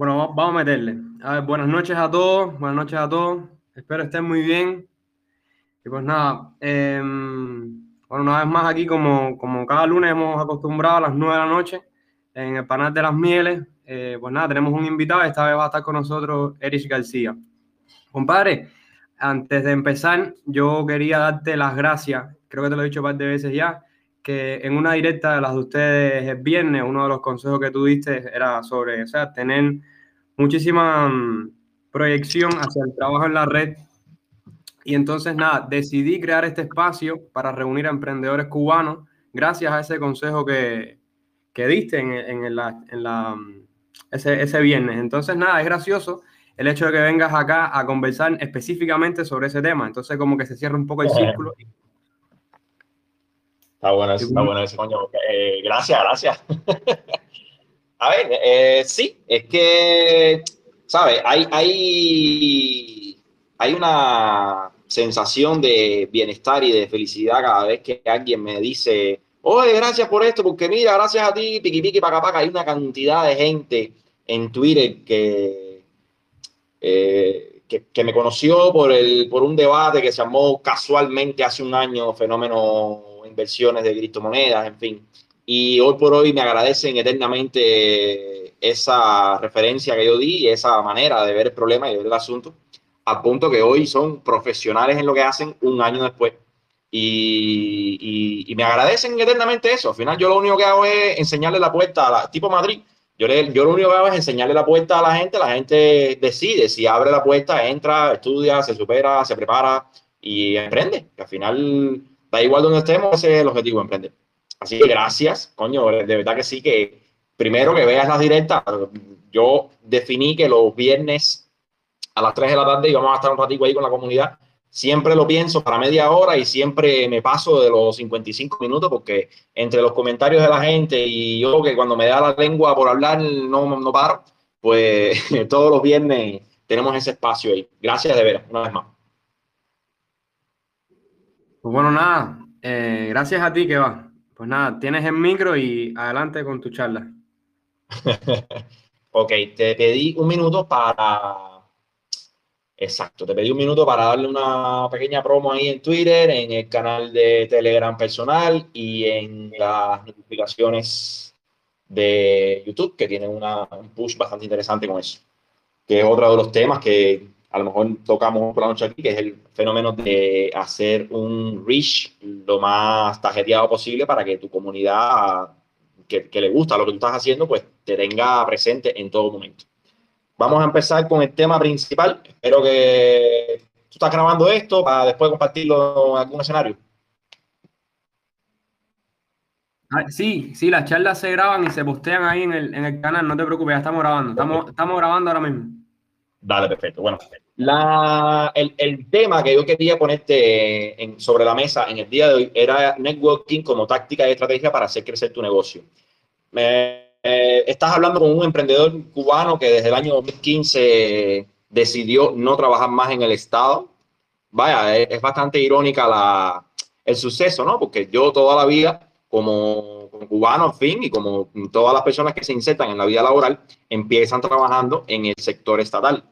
Bueno, vamos a meterle. A ver, buenas noches a todos, buenas noches a todos. Espero estén muy bien. Y pues nada, em, bueno, una vez más aquí, como, como cada lunes hemos acostumbrado a las 9 de la noche en el panel de las mieles, eh, pues nada, tenemos un invitado, esta vez va a estar con nosotros Erich García. Compadre, antes de empezar, yo quería darte las gracias, creo que te lo he dicho un par de veces ya, que en una directa de las de ustedes el viernes, uno de los consejos que tú diste era sobre, o sea, tener muchísima mm, proyección hacia el trabajo en la red. Y entonces, nada, decidí crear este espacio para reunir a emprendedores cubanos gracias a ese consejo que, que diste en, en, la, en la, mm, ese, ese viernes. Entonces, nada, es gracioso el hecho de que vengas acá a conversar específicamente sobre ese tema. Entonces, como que se cierra un poco el círculo. Está bueno, está bueno ese coño. Eh, gracias, gracias. a ver, eh, sí, es que, ¿sabes? Hay, hay, hay una sensación de bienestar y de felicidad cada vez que alguien me dice, oye, gracias por esto, porque mira, gracias a ti, piqui piqui, paca paca, hay una cantidad de gente en Twitter que, eh, que, que, me conoció por, el, por un debate que se llamó casualmente hace un año, fenómeno inversiones de criptomonedas, en fin. Y hoy por hoy me agradecen eternamente esa referencia que yo di, esa manera de ver el problema y ver el asunto, a punto que hoy son profesionales en lo que hacen un año después. Y, y, me agradecen eternamente eso. Al final yo lo único que hago es enseñarle la puerta a la tipo Madrid. Yo, yo lo único que hago es enseñarle la puerta a la gente, la gente decide si abre la puerta, entra, estudia, se supera, se prepara y emprende. Que al final da igual donde estemos, ese es el objetivo, emprender. Así que gracias, coño, de verdad que sí, que primero que veas las directas, yo definí que los viernes a las 3 de la tarde íbamos a estar un ratito ahí con la comunidad. Siempre lo pienso para media hora y siempre me paso de los 55 minutos porque entre los comentarios de la gente y yo que cuando me da la lengua por hablar no, no paro, pues todos los viernes tenemos ese espacio ahí. Gracias de veras, una vez más. Pues bueno, nada, eh, gracias a ti que va. Pues nada, tienes el micro y adelante con tu charla. ok, te pedí un minuto para... Exacto, te pedí un minuto para darle una pequeña promo ahí en Twitter, en el canal de Telegram personal y en las notificaciones de YouTube, que tienen una, un push bastante interesante con eso, que es otro de los temas que a lo mejor tocamos por la noche aquí, que es el fenómeno de hacer un reach lo más tarjeteado posible para que tu comunidad que, le gusta lo que tú estás haciendo, pues te tenga presente en todo momento. Vamos a empezar con el tema principal. Espero que tú estás grabando esto para después compartirlo en algún escenario. Ah, sí, sí, las charlas se graban y se postean ahí en el, canal, no te preocupes, ya estamos grabando. Estamos grabando ahora mismo. Dale, perfecto. Bueno, la, el, el, tema que yo quería ponerte en, sobre la mesa en el día de hoy era networking como táctica y estrategia para hacer crecer tu negocio. Eh, estás hablando con un emprendedor cubano que desde el año 2015 decidió no trabajar más en el Estado. Vaya, es, es bastante irónica la, el suceso, ¿no? Porque yo toda la vida, como cubano, fin, y como todas las personas que se insertan en la vida laboral, empiezan trabajando en el sector estatal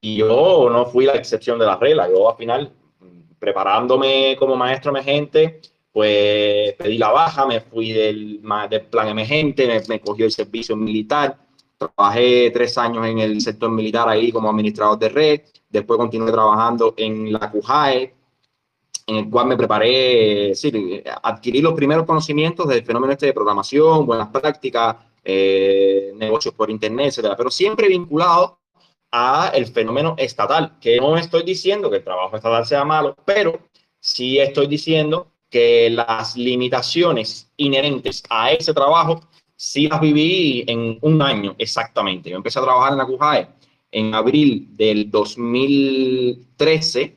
y yo no fui la excepción de la regla. Yo al final, preparándome como maestro emergente, pues pedí la baja, me fui del, del plan emergente, me, me cogió el servicio militar. Trabajé tres años en el sector militar ahí como administrador de red. Después continué trabajando en la CUJAE, en el cual me preparé, adquirí los primeros conocimientos del fenómeno este de programación, buenas prácticas, eh, negocios por internet, etcétera, pero siempre vinculado a el fenómeno estatal, que no estoy diciendo que el trabajo estatal sea malo, pero sí estoy diciendo que las limitaciones inherentes a ese trabajo sí las viví en un año exactamente. Yo empecé a trabajar en la CUJAE en abril del 2013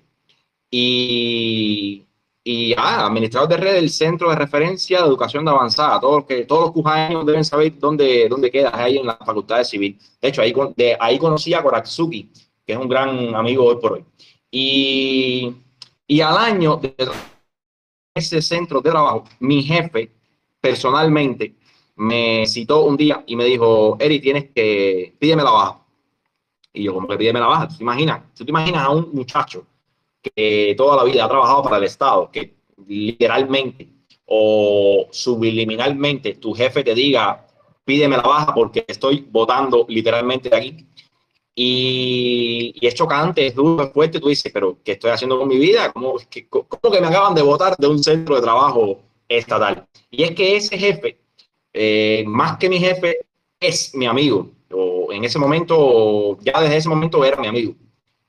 y y ah, administrador de red del Centro de Referencia de Educación de Avanzada. Todos, que, todos los cujaños deben saber dónde, dónde queda, ahí en la Facultad de Civil. De hecho, ahí, de, ahí conocí a Koratsuki, que es un gran amigo hoy por hoy. Y, y al año de ese centro de trabajo, mi jefe personalmente me citó un día y me dijo, Eri, tienes que, pídeme la baja. Y yo, como que pídeme la baja. ¿Tú te imaginas? ¿Tú te imaginas a un muchacho que toda la vida ha trabajado para el Estado, que literalmente o subliminalmente tu jefe te diga, pídeme la baja porque estoy votando literalmente de aquí? Y, y, es chocante, es duro, es fuerte. Tú dices, pero ¿qué estoy haciendo con mi vida? ¿Cómo que, ¿Cómo que me acaban de votar de un centro de trabajo estatal? Y es que ese jefe, eh, más que mi jefe, es mi amigo. O en ese momento, ya desde ese momento era mi amigo.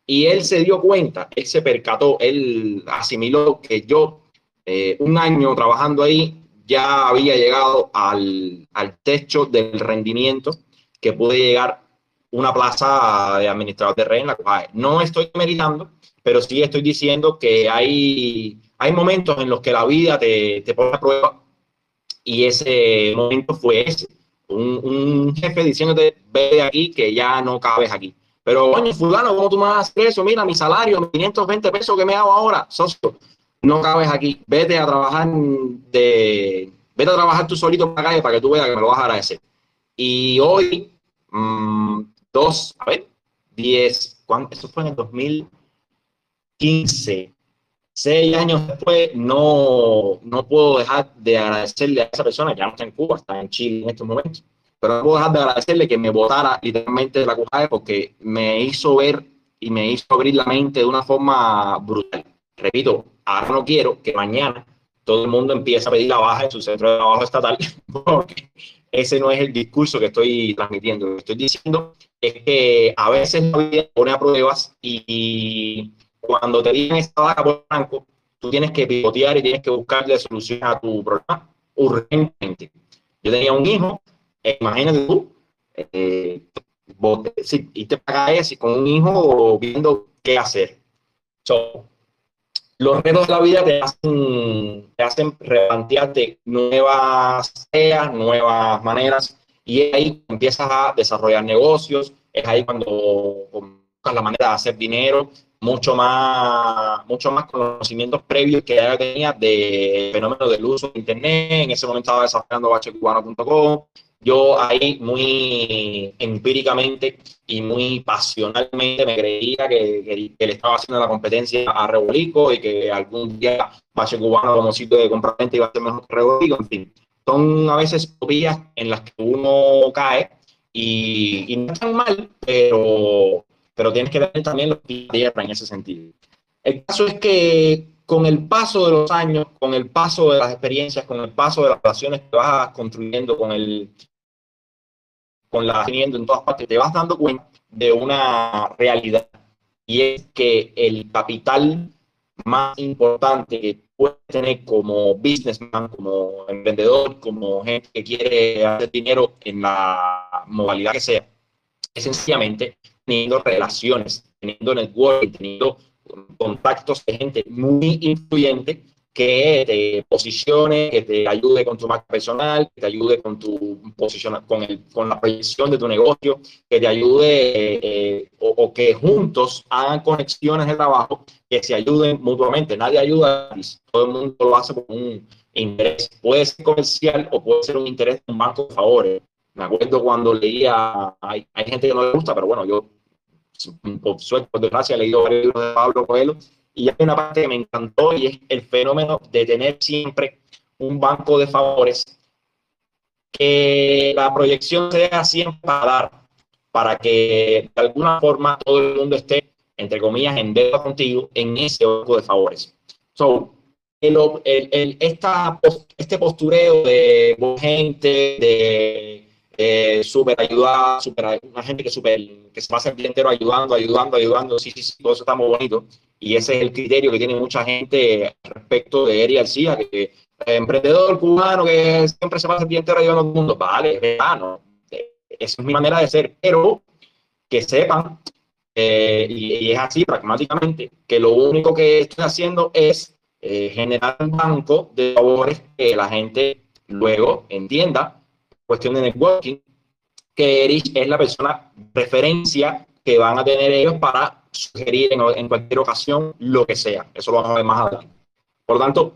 Y él se dio cuenta, él se percató, él asimiló que yo, eh, un año trabajando ahí, ya había llegado al, techo del rendimiento que pude llegar una plaza de administrador de red. No estoy meritando, pero sí estoy diciendo que hay, hay momentos en los que la vida te, te pone a prueba y ese momento fue ese. Un, un, jefe diciéndote, ve de aquí que ya no cabes aquí. Pero, coño, fulano, ¿cómo tú me vas a hacer eso? Mira, mi salario, 520 pesos que me hago ahora, socio, no cabes aquí. Vete a trabajar de... Vete a trabajar tú solito para la calle para que tú veas que me lo vas a agradecer. Y hoy, mmm, dos, a ver, diez, ¿cuánto? Eso fue en el 2015. Seis años después, no, no puedo dejar de agradecerle a esa persona, ya no está en Cuba, está en Chile en estos momentos, pero no puedo dejar de agradecerle que me votara literalmente de la CUJAE porque me hizo ver y me hizo abrir la mente de una forma brutal. Repito, ahora no quiero que mañana todo el mundo empiece a pedir la baja en su centro de trabajo estatal, porque ese no es el discurso que estoy transmitiendo. Lo que estoy diciendo es que a veces la vida pone a pruebas y cuando te digan esta vaca por blanco, tú tienes que pivotear y tienes que buscarle solución a tu problema urgentemente. Yo tenía un hijo, eh, imagínate tú, eh, si, irte para acá con un hijo viendo qué hacer. So, los retos de la vida te hacen, te hacen replantearte nuevas ideas, nuevas maneras, y ahí empiezas a desarrollar negocios, es ahí cuando buscas la manera de hacer dinero, mucho más, mucho más conocimientos previos que ya tenía de fenómeno del uso de Internet. En ese momento estaba desarrollando bachecubano.com, yo ahí muy empíricamente y muy pasionalmente me creía que, que, le estaba haciendo la competencia a Rebolico y que algún día Bache Cubano como sitio de compraventa iba a ser mejor que Rebolico, en fin. Son a veces vías en las que uno cae y, no tan mal, pero, pero tienes que tener también los pies tierra en ese sentido. El caso es que con el paso de los años, con el paso de las experiencias, con el paso de las relaciones que vas construyendo con el, con la teniendo en todas partes, te vas dando cuenta de una realidad y es que el capital más importante que puedes tener como businessman, como emprendedor, como gente que quiere hacer dinero en la modalidad que sea, es sencillamente teniendo relaciones, teniendo networking, teniendo contactos de gente muy influyente que te posicione, que te ayude con tu marca personal, que te ayude con tu posición, con, el, con la proyección de tu negocio, que te ayude eh, o, o, que juntos hagan conexiones de trabajo que se ayuden mutuamente. Nadie ayuda, todo el mundo lo hace con un interés. Puede ser comercial o puede ser un interés de un banco de favores. Me acuerdo cuando leía, hay, hay gente que no le gusta, pero bueno, yo por suerte, por desgracia, he leído varios libros de Pablo Coelho y hay una parte que me encantó y es el fenómeno de tener siempre un banco de favores que la proyección sea siempre para dar, para que de alguna forma todo el mundo esté, entre comillas, en deuda contigo en ese banco de favores. So, el, el, esta, este postureo de gente, de eh, ayudada, super, una gente que, super, que se pasa el día entero ayudando, ayudando, ayudando, sí, sí, sí, todo eso está muy bonito. Y ese es el criterio que tiene mucha gente respecto de Eri García, que eh, emprendedor cubano que siempre se pasa el día entero ayudando al mundo. Vale, es verdad, ¿no? Esa es mi manera de ser, pero que sepan, eh, y, y, es así pragmáticamente, que lo único que estoy haciendo es eh, generar un banco de favores que la gente luego entienda cuestión de networking, que Erich es la persona referencia que van a tener ellos para sugerir en, en, cualquier ocasión lo que sea. Eso lo vamos a ver más adelante. Por lo tanto,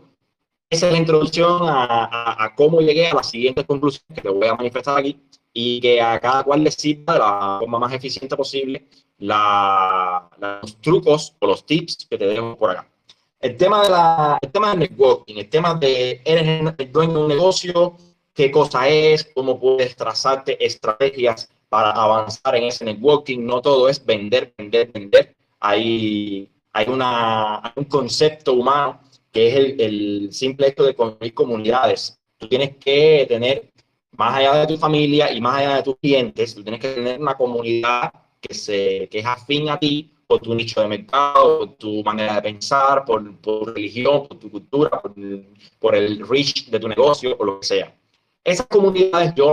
esa es la introducción a, a, a, cómo llegué a las siguientes conclusiones que te voy a manifestar aquí. y que a cada cual le sirva de la forma más eficiente posible la, los trucos o los tips que te dejo por acá. El tema, de la, el tema del networking, el tema de eres el dueño de un negocio, qué cosa es, cómo puedes trazarte estrategias para avanzar en ese networking. No todo es vender, vender, vender. Hay, hay, una, un concepto humano que es el, el simple hecho de construir comunidades. Tú tienes que tener, más allá de tu familia y más allá de tus clientes, tú tienes que tener una comunidad que, se, que es afín a ti por tu nicho de mercado, por tu manera de pensar, por, tu religión, por tu cultura, por, por, el reach de tu negocio o lo que sea. Esas comunidades yo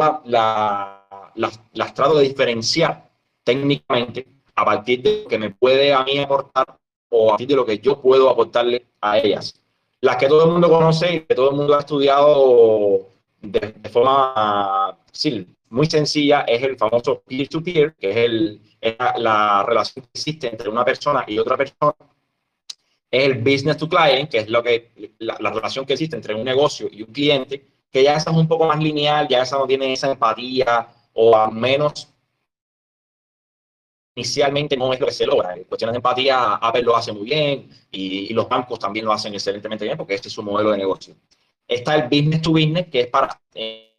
las, trato de diferenciar técnicamente a partir de lo que me puede a mí aportar o a partir de lo que yo puedo aportarle a ellas. Las que todo el mundo conoce y que todo el mundo ha estudiado de, forma sí, muy sencilla es el famoso peer-to-peer, que es, el, la, relación que existe entre una persona y otra persona. Es el business to client, que es lo que, la, la relación que existe entre un negocio y un cliente, que ya esa es un poco más lineal, ya esa no tiene esa empatía, o al menos inicialmente no es lo que se logra. En cuestiones de empatía, Apple lo hace muy bien y, los bancos también lo hacen excelentemente bien porque este es su modelo de negocio. Está el business to business, que es para eh,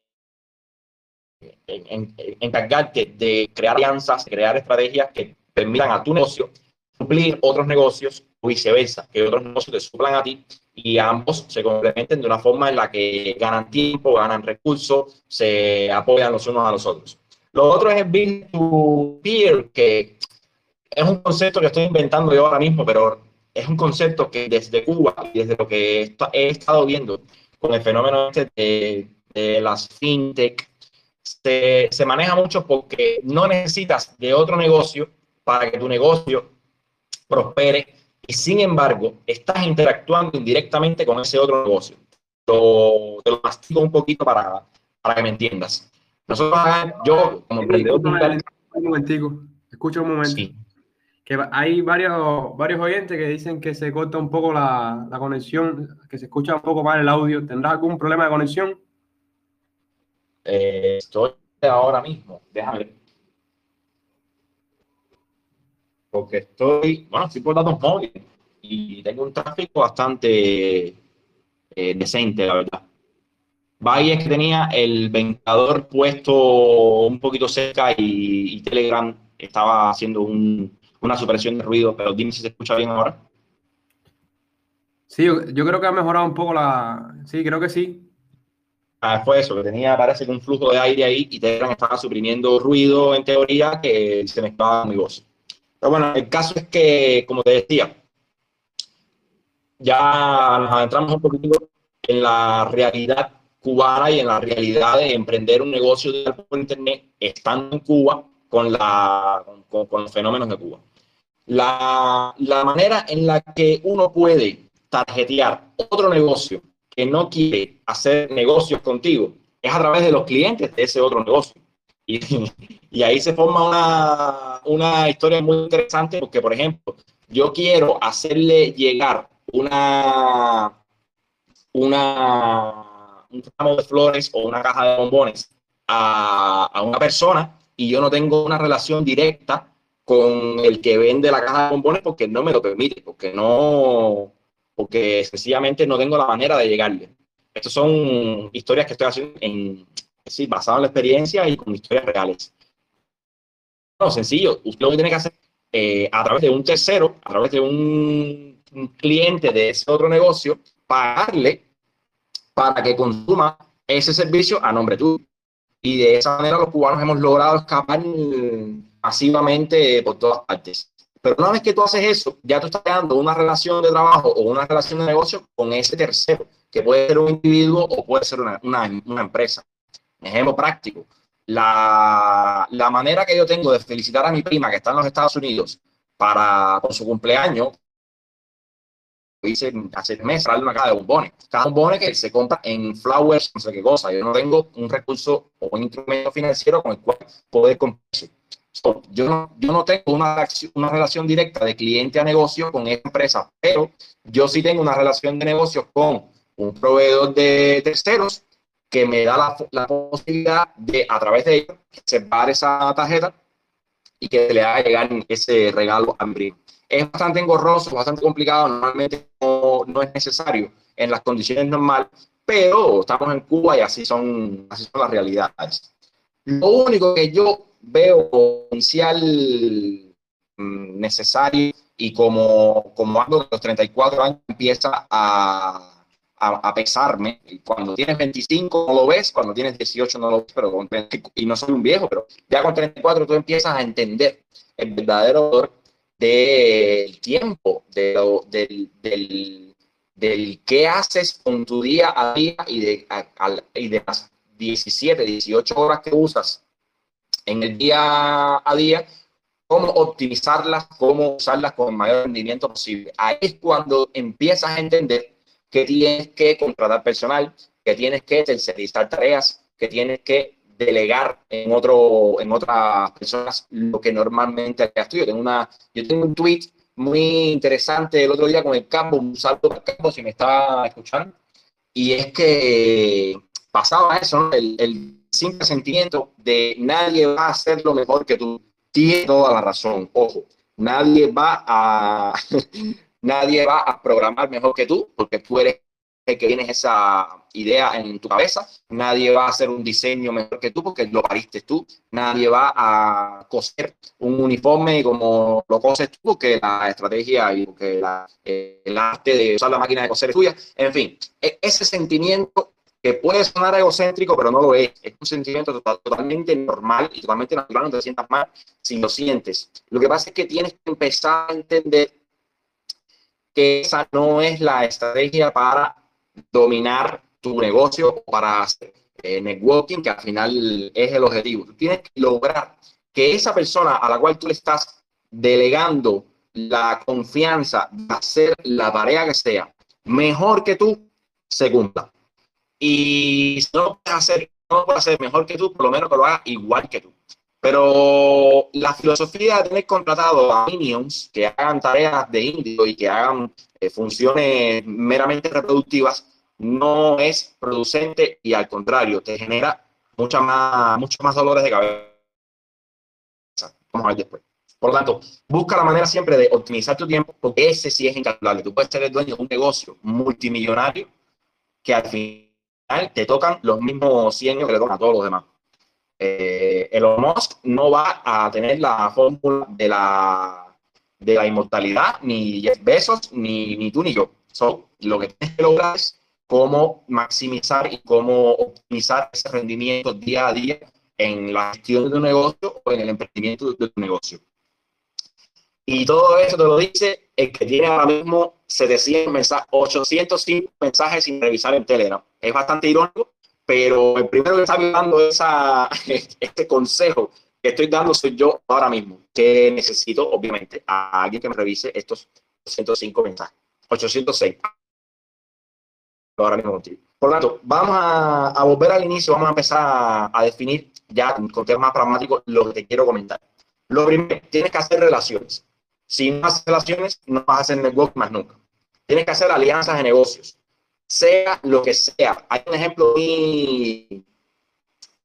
de crear alianzas, crear estrategias que permitan a tu negocio suplir otros negocios viceversa, que otros negocios te suplan a ti y ambos se complementen de una forma en la que ganan tiempo, ganan recursos, se apoyan los unos a los otros. Lo otro es el to peer, que es un concepto que estoy inventando yo ahora mismo, pero es un concepto que desde Cuba y desde lo que he estado viendo con el fenómeno este de, de las fintech, se, se maneja mucho porque no necesitas de otro negocio para que tu negocio prospere y sin embargo estás interactuando indirectamente con ese otro negocio. Lo, te lo mastico un poquito para, para que me entiendas. Nosotros, yo como emprendedor Un momentico, escucha un momento. Que hay varios, varios oyentes que dicen que se corta un poco la, la conexión, que se escucha un poco mal el audio. ¿Tendrás algún problema de conexión? Eh, estoy ahora mismo, déjame ver. Porque estoy, bueno, estoy por datos móviles y tengo un tráfico bastante eh, decente, la verdad. Bahía que tenía el ventilador puesto un poquito cerca y, Telegram estaba haciendo una supresión de ruido, pero dime si se escucha bien ahora. Sí, yo, creo que ha mejorado un poco la... Sí, creo que sí. Ah, fue eso, que tenía, parece que un flujo de aire ahí y Telegram estaba suprimiendo ruido en teoría que se mezclaba mi voz. Pero bueno, el caso es que, como te decía, ya nos adentramos un poquito en la realidad cubana y en la realidad de emprender un negocio por Internet estando en Cuba con, la, con, los fenómenos de Cuba. La, la, manera en la que uno puede tarjetear otro negocio que no quiere hacer negocios contigo es a través de los clientes de ese otro negocio. Y, ahí se forma una, una historia muy interesante porque, por ejemplo, yo quiero hacerle llegar una, una un ramo de flores o una caja de bombones a, a, una persona y yo no tengo una relación directa con el que vende la caja de bombones porque no me lo permite, porque no, porque sencillamente no tengo la manera de llegarle. Estas son historias que estoy haciendo en, sí, basado en la experiencia y con historias reales. No, sencillo, usted lo que tiene que hacer eh, a través de un tercero, a través de un, cliente de ese otro negocio, pagarle para que consuma ese servicio a nombre tuyo. Y de esa manera los cubanos hemos logrado escapar masivamente por todas partes. Pero una vez que tú haces eso, ya tú estás creando una relación de trabajo o una relación de negocio con ese tercero, que puede ser un individuo o puede ser una, una empresa. Ejemplo práctico. La, la, manera que yo tengo de felicitar a mi prima que está en los Estados Unidos para con su cumpleaños hice hace meses, darle una caja de bombones. Cada bombone que se compra en flowers, no sé qué cosa. Yo no tengo un recurso o un instrumento financiero con el cual poder comprar eso. yo, no, yo no tengo una, una relación directa de cliente a negocio con esa empresa, pero yo sí tengo una relación de negocio con un proveedor de terceros que me da la, la posibilidad de, a través de ello, separar esa tarjeta y que le haga llegar ese regalo a mi Es bastante engorroso, bastante complicado, normalmente no, no, es necesario en las condiciones normales, pero estamos en Cuba y así son, así son las realidades. Lo único que yo veo potencial mm, necesario y como, como algo de los 34 años empieza a, a, pesarme. Cuando tienes 25 no lo ves, cuando tienes 18 no lo ves, pero con y no soy un viejo, pero ya con 34 tú empiezas a entender el verdadero valor del tiempo, de del, del, del, qué haces con tu día a día y de, y de las 17, 18 horas que usas en el día a día, cómo optimizarlas, cómo usarlas con el mayor rendimiento posible. Ahí es cuando empiezas a entender que tienes que contratar personal, que tienes que tercerizar tareas, que tienes que delegar en, otro, en otras personas lo que normalmente harías tú. Yo tengo, una, yo tengo un tweet muy interesante el otro día con el campo, un salto para campo si me está escuchando, y es que pasaba eso, el, el simple sentimiento de nadie va a hacerlo mejor que tú. Tiene toda la razón, ojo, nadie va a, nadie va a programar mejor que tú, porque tú eres el que tienes esa idea en tu cabeza, nadie va a hacer un diseño mejor que tú porque lo pariste tú, nadie va a coser un uniforme como lo coses tú porque la estrategia y porque el arte de usar la máquina de coser es tuya, en fin, e, ese sentimiento que puede sonar egocéntrico, pero no lo es. Es un sentimiento totalmente normal y totalmente natural, no te sientas mal si lo sientes. Lo que pasa es que tienes que empezar a entender que esa no es la estrategia para dominar tu negocio para hacer eh, networking, que al final es el objetivo. Tú tienes que lograr que esa persona a la cual tú le estás delegando la confianza de hacer la tarea que sea mejor que tú, se cumpla. Y si no puedes hacer, no puedes hacer mejor que tú, por lo menos que lo haga igual que tú. Pero la filosofía de tener contratado a minions que hagan tareas de indio y que hagan eh, funciones meramente reproductivas no es producente y al contrario, te genera mucha más, muchos más dolores de cabeza. Vamos a ver después. Por lo tanto, busca la manera siempre de optimizar tu tiempo, porque ese sí es incalculable. Tú puedes ser el dueño de un negocio multimillonario que al final te tocan los mismos 100 años que le tocan a todos los demás. Eh, Elon no va a tener la fórmula de la, de la inmortalidad, ni Jeff Bezos, ni, ni tú ni yo. lo que tienes que lograr es cómo maximizar y cómo optimizar ese rendimiento día a día en la gestión de tu negocio o en el emprendimiento de tu negocio. Y todo eso te lo dice el que tiene ahora mismo 700 mensajes, 805 mensajes sin revisar en Telegram. Es bastante irónico, pero el primero que está dando esa, este consejo que estoy dando soy yo ahora mismo, que necesito, obviamente, a alguien que me revise estos 805 mensajes. 806. Ahora mismo contigo. Por lo tanto, vamos a, a volver al inicio, vamos a empezar a, a definir ya con temas más pragmáticos lo que te quiero comentar. Lo primero, tienes que hacer relaciones. Si no haces relaciones, no vas a hacer network más nunca. Tienes que hacer alianzas de negocios, sea lo que sea. Hay un ejemplo muy,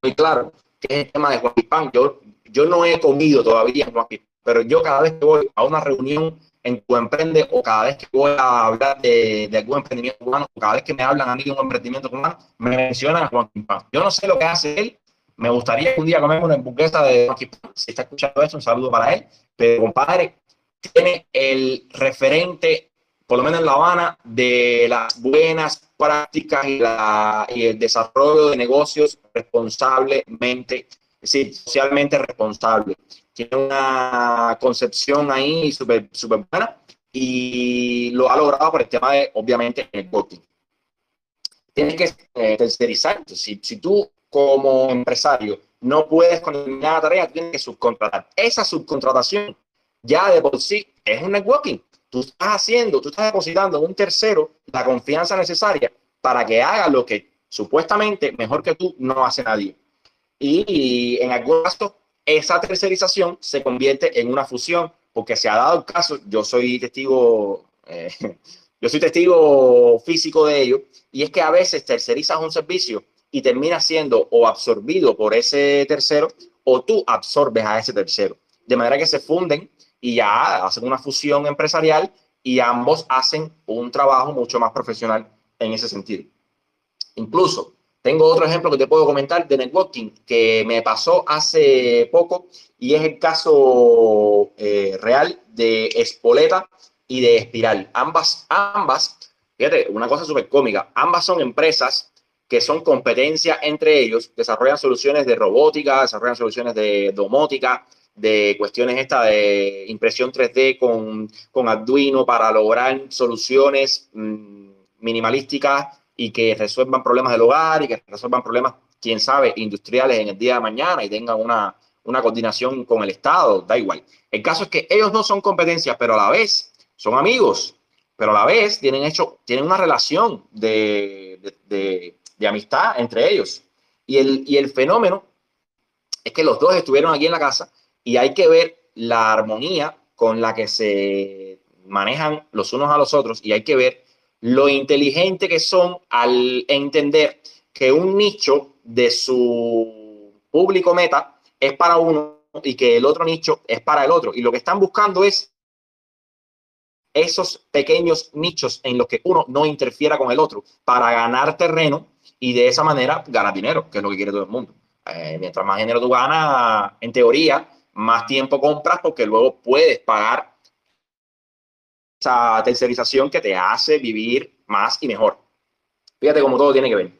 muy claro, que es el tema de Juan. Yo, yo no he comido todavía en Juan pero yo cada vez que voy a una reunión en tu emprende o cada vez que voy a hablar de, algún emprendimiento cubano o cada vez que me hablan a mí de un emprendimiento cubano, me mencionan a Juan Pan. Yo no sé lo que hace él, me gustaría que un día comemos una hamburguesa de Juan Pan. Si está escuchando esto, un saludo para él. Pero compadre, tiene el referente, por lo menos en La Habana, de las buenas prácticas y, la, y el desarrollo de negocios responsablemente, es decir, socialmente responsable. Tiene una concepción ahí súper super buena y lo ha logrado por el tema de, obviamente, el networking. Tienes que eh, tercerizar. Si, si tú como empresario no puedes con la tarea, tienes que subcontratar. Esa subcontratación ya de por sí es un networking. Tú estás haciendo, tú estás depositando en un tercero la confianza necesaria para que haga lo que supuestamente mejor que tú no hace nadie. Y, en algún caso, esa tercerización se convierte en una fusión, porque se ha dado el caso, yo soy testigo, eh, yo soy testigo físico de ello, y es que a veces tercerizas un servicio y termina siendo o absorbido por ese tercero o tú absorbes a ese tercero. De manera que se funden y ya hacen una fusión empresarial y ambos hacen un trabajo mucho más profesional en ese sentido. Incluso tengo otro ejemplo que te puedo comentar de networking que me pasó hace poco y es el caso eh, real de Espoleta y de Espiral. Ambas, ambas, fíjate, una cosa súper cómica, ambas son empresas que son competencia entre ellos, desarrollan soluciones de robótica, desarrollan soluciones de domótica, de cuestiones esta de impresión 3D con, con Arduino para lograr soluciones mmm, minimalísticas y que resuelvan problemas del hogar y que resuelvan problemas, quién sabe, industriales en el día de mañana y tengan una, una coordinación con el Estado, da igual. El caso es que ellos no son competencias, pero a la vez son amigos, pero a la vez tienen, hecho, tienen una relación de, de, de, de amistad entre ellos. Y el, y el fenómeno es que los dos estuvieron aquí en la casa y hay que ver la armonía con la que se manejan los unos a los otros y hay que ver lo inteligente que son al entender que un nicho de su público meta es para uno y que el otro nicho es para el otro. Y lo que están buscando es esos pequeños nichos en los que uno no interfiera con el otro para ganar terreno y de esa manera ganar dinero, que es lo que quiere todo el mundo. Eh, mientras más dinero tú ganas, en teoría, más tiempo compras porque luego puedes pagar esa tercerización que te hace vivir más y mejor. Fíjate cómo todo tiene que ver.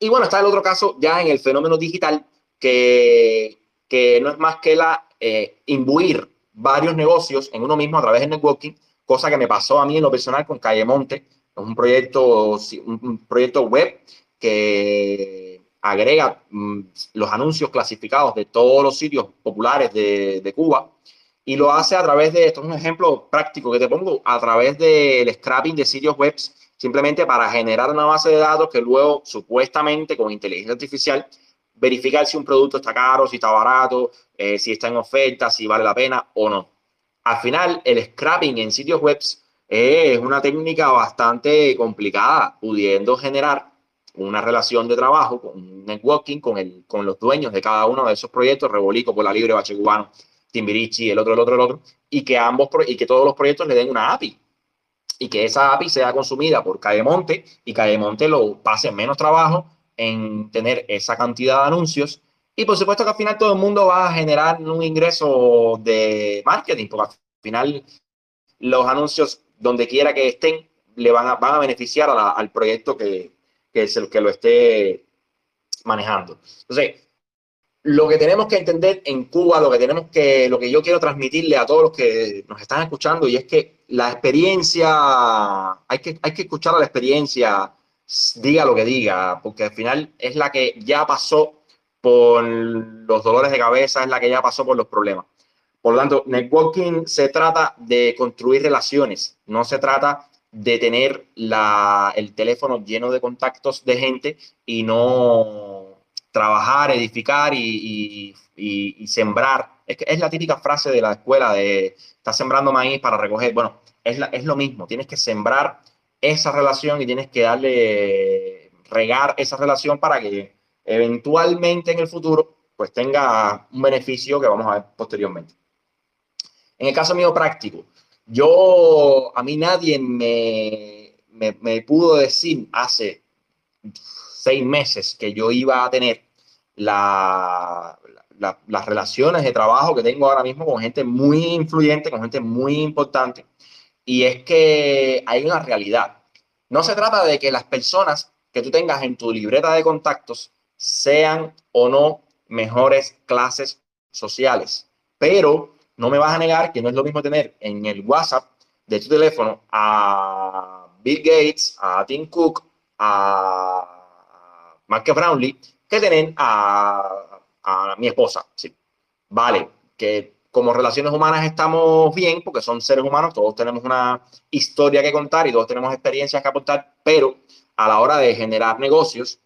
Y bueno, está el otro caso ya en el fenómeno digital, que, que no es más que la eh, imbuir varios negocios en uno mismo a través del networking, cosa que me pasó a mí en lo personal con Calle Monte, un proyecto, un proyecto web que agrega mm, los anuncios clasificados de todos los sitios populares de, Cuba y lo hace a través de, esto es un ejemplo práctico que te pongo, a través del scrapping de sitios web, simplemente para generar una base de datos que luego supuestamente con inteligencia artificial verificar si un producto está caro, si está barato, eh, si está en oferta, si vale la pena o no. Al final, el scrapping en sitios web es una técnica bastante complicada, pudiendo generar una relación de trabajo, con networking con, el, con los dueños de cada uno de esos proyectos, Rebolico, por la Libre, Bache Cubano, Timbirichi, el otro, el otro, el otro, y que ambos y que todos los proyectos le den una API. Y que esa API sea consumida por Monte y Monte lo pase menos trabajo en tener esa cantidad de anuncios. Y por supuesto que al final todo el mundo va a generar un ingreso de marketing porque al final los anuncios donde quiera que estén le van a, van a beneficiar al proyecto que, que es el que lo esté manejando. Entonces, lo que tenemos que entender en Cuba, lo que tenemos que, lo que yo quiero transmitirle a todos los que nos están escuchando, y es que la experiencia, hay que, hay que escuchar a la experiencia, diga lo que diga, porque al final es la que ya pasó por los dolores de cabeza, es la que ya pasó por los problemas. Por lo tanto, networking se trata de construir relaciones, no se trata de tener la, el teléfono lleno de contactos de gente y no trabajar, edificar y, y, sembrar. Es, que es la típica frase de la escuela de estás sembrando maíz para recoger. Bueno, es, la, es lo mismo. Tienes que sembrar esa relación y tienes que darle, regar esa relación para que eventualmente en el futuro pues tenga un beneficio que vamos a ver posteriormente. En el caso mío práctico, yo, a mí nadie me, me, pudo decir hace seis meses que yo iba a tener la, las relaciones de trabajo que tengo ahora mismo con gente muy influyente, con gente muy importante. Y es que hay una realidad. No se trata de que las personas que tú tengas en tu libreta de contactos sean o no mejores clases sociales. Pero no me vas a negar que no es lo mismo tener en el WhatsApp de tu teléfono a Bill Gates, a Tim Cook, a Mark Brownlee, que tener a, a mi esposa. Sí. Vale, que como relaciones humanas estamos bien, porque son seres humanos, todos tenemos una historia que contar y todos tenemos experiencias que aportar, pero a la hora de generar negocios,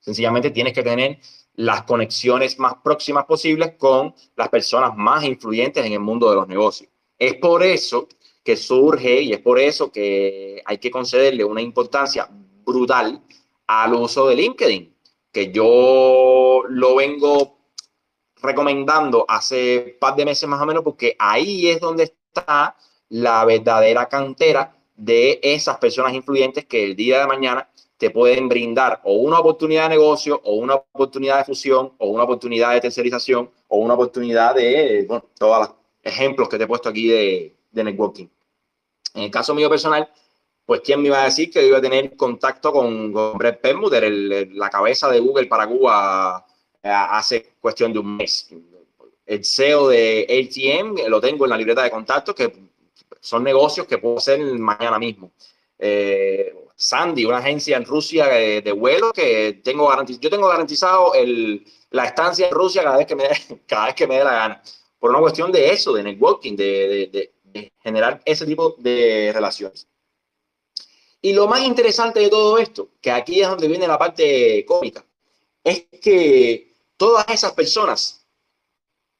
sencillamente tienes que tener las conexiones más próximas posibles con las personas más influyentes en el mundo de los negocios. Es por eso que surge y es por eso que hay que concederle una importancia brutal al uso de LinkedIn. que yo lo vengo recomendando hace un par de meses más o menos, porque ahí es donde está la verdadera cantera de esas personas influyentes que el día de mañana te pueden brindar o una oportunidad de negocio, o una oportunidad de fusión, o una oportunidad de tercerización, o una oportunidad de, bueno, todos los ejemplos que te he puesto aquí de, de networking. En el caso mío personal, pues quién me iba a decir que iba a tener contacto con, con Brett Permuter, la cabeza de Google para Cuba eh, hace cuestión de un mes. El CEO de ATM lo tengo en la libreta de contactos, que son negocios que puedo hacer mañana mismo. Eh, Sandy, una agencia en Rusia de, vuelo que tengo garantizado, yo tengo garantizado el, la estancia en Rusia cada vez que me, cada vez que me dé la gana. Por una cuestión de eso, de networking, de, de generar ese tipo de relaciones. Y lo más interesante de todo esto, que aquí es donde viene la parte cómica, es que todas esas personas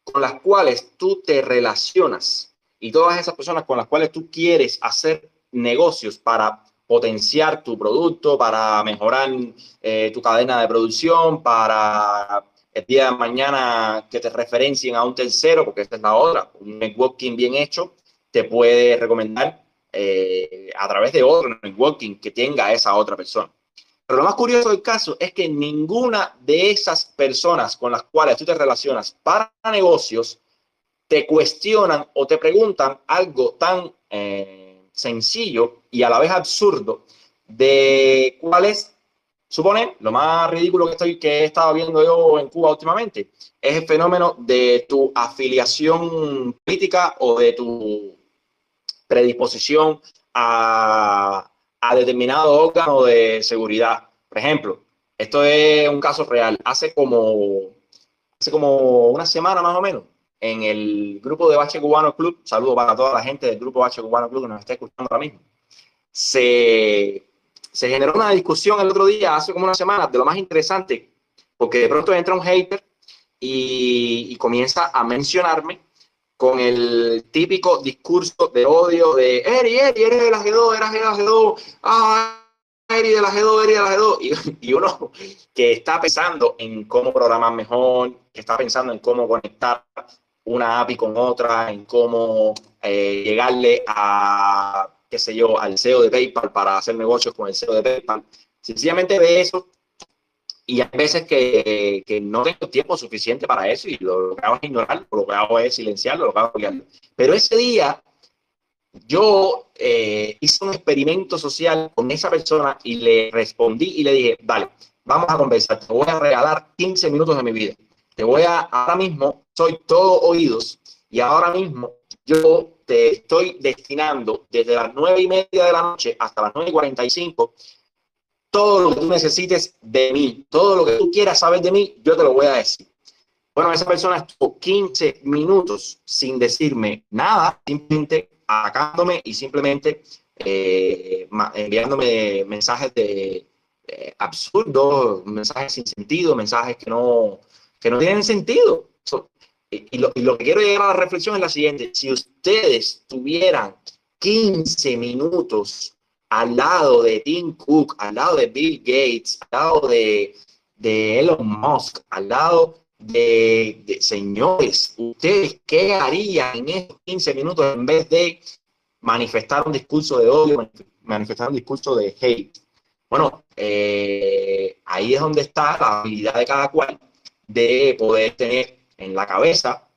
con las cuales tú te relacionas y todas esas personas con las cuales tú quieres hacer negocios para potenciar tu producto, para mejorar eh, tu cadena de producción, para el día de mañana que te referencien a un tercero, porque esta es la otra, un networking bien hecho, te puede recomendar eh, a través de otro networking que tenga esa otra persona. Pero lo más curioso del caso es que ninguna de esas personas con las cuales tú te relacionas para negocios te cuestionan o te preguntan algo tan eh, sencillo y a la vez absurdo de cuál es, supone, lo más ridículo que, estoy, que he estado viendo yo en Cuba últimamente, es el fenómeno de tu afiliación política o de tu predisposición a, a determinado órgano de seguridad. Por ejemplo, esto es un caso real. Hace como, hace como una semana más o menos, en el grupo de Bache Cubano Club, saludo para toda la gente del grupo Bache Cubano Club que nos está escuchando ahora mismo, se, se generó una discusión el otro día, hace como una semana, de lo más interesante, porque de pronto entra un hater y, y comienza a mencionarme con el típico discurso de odio de Eri, Eri, eres de la G2, eres de la G2, ah, Eri de la G2, Eri de la G2. Y, uno que está pensando en cómo programar mejor, que está pensando en cómo conectar una API con otra, en cómo eh, llegarle a, qué sé yo, al CEO de PayPal para hacer negocios con el CEO de PayPal. Sencillamente ve eso y hay veces que, que, no tengo tiempo suficiente para eso y lo, que hago es ignorarlo, lo que hago es silenciarlo, lo que hago es Pero ese día yo eh, hice un experimento social con esa persona y le respondí y le dije, vale, vamos a conversar, te voy a regalar 15 minutos de mi vida. Te voy a, ahora mismo, soy todo oídos y ahora mismo yo te estoy destinando desde las 9 y media de la noche hasta las 9 y 45 todo lo que tú necesites de mí, todo lo que tú quieras saber de mí, yo te lo voy a decir. Bueno, esa persona estuvo 15 minutos sin decirme nada, simplemente atacándome y simplemente eh, enviándome mensajes de absurdos, mensajes sin sentido, mensajes que no, que no tienen sentido. Y, lo, que quiero llegar a la reflexión es la siguiente, si ustedes tuvieran 15 minutos al lado de Tim Cook, al lado de Bill Gates, al lado de, de Elon Musk, al lado de, señores, ¿ustedes qué harían en estos 15 minutos en vez de manifestar un discurso de odio, manifestar un discurso de hate? Bueno, eh, ahí es donde está la habilidad de cada cual de poder tener en la cabeza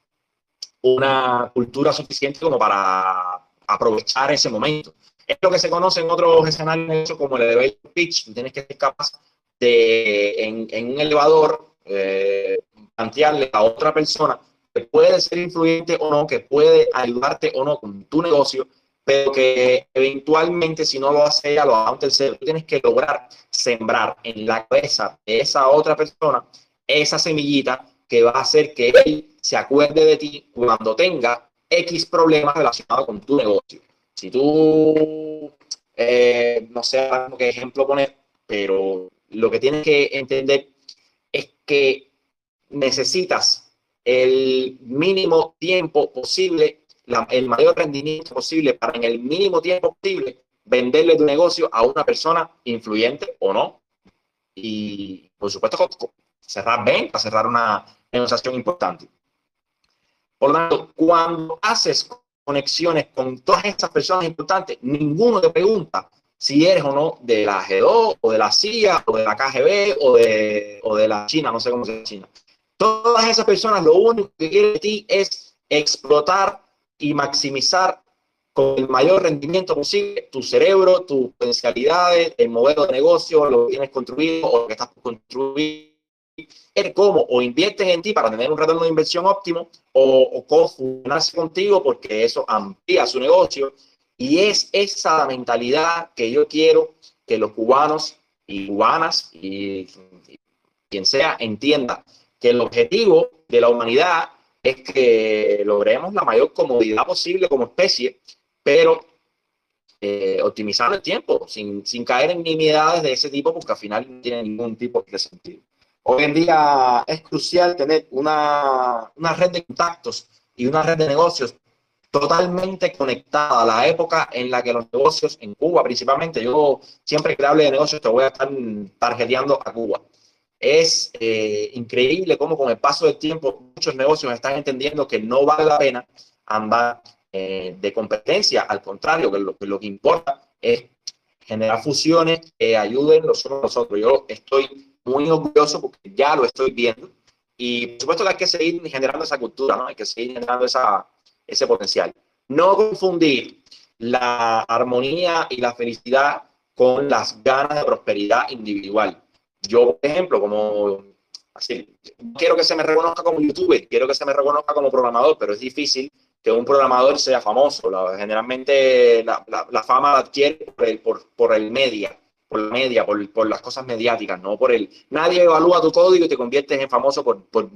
una cultura suficiente como para aprovechar ese momento. Es lo que se conoce en otros escenarios como el elevator pitch. Tienes que ser capaz de, en, un elevador, eh, plantearle a otra persona que puede ser influyente o no, que puede ayudarte o no con tu negocio, pero que eventualmente si no lo hace ella, lo haga un tercero. Tienes que lograr sembrar en la cabeza de esa otra persona esa semillita que va a hacer que él se acuerde de ti cuando tenga X problemas relacionados con tu negocio. Si tú, eh, no sé qué ejemplo poner, pero lo que tienes que entender es que necesitas el mínimo tiempo posible, el mayor rendimiento posible para en el mínimo tiempo posible venderle tu negocio a una persona influyente o no, y, por supuesto, cerrar ventas, cerrar una negociación importante. Por lo tanto, cuando haces conexiones con todas esas personas importantes, ninguno te pregunta si eres o no de la G2 o de la CIA o de la KGB o de, o de la China, no sé cómo se llama China. Todas esas personas lo único que quieren de ti es explotar y maximizar con el mayor rendimiento posible tu cerebro, tus potencialidades, el modelo de negocio, lo que tienes construido o lo que estás por Es cómo o invierten en ti para tener un retorno de inversión óptimo o, o contigo porque eso amplía su negocio y es esa mentalidad que yo quiero que los cubanos y cubanas y, quien sea entienda que el objetivo de la humanidad es que logremos la mayor comodidad posible como especie, pero eh, optimizando el tiempo, sin, sin, caer en nimiedades de ese tipo, porque al final no tiene ningún tipo de sentido. Hoy en día es crucial tener una, una red de contactos y una red de negocios totalmente conectada a la época en la que los negocios en Cuba, principalmente, yo siempre que hable de negocios te voy a estar tarjeteando a Cuba. Es eh, increíble cómo con el paso del tiempo muchos negocios están entendiendo que no vale la pena andar eh, de competencia, al contrario, que lo, que lo que importa es generar fusiones que ayuden los unos a los otros. Yo estoy muy orgulloso porque ya lo estoy viendo y por supuesto que hay que seguir generando esa cultura, ¿no? Hay que seguir generando esa, ese potencial. No confundir la armonía y la felicidad con las ganas de prosperidad individual. Yo, por ejemplo, como así, quiero que se me reconozca como youtuber, quiero que se me reconozca como programador, pero es difícil que un programador sea famoso. generalmente la, la, fama la adquiere por el, por, por el media, por la media, por, por, las cosas mediáticas, no por el... Nadie evalúa tu código y te conviertes en famoso por, por,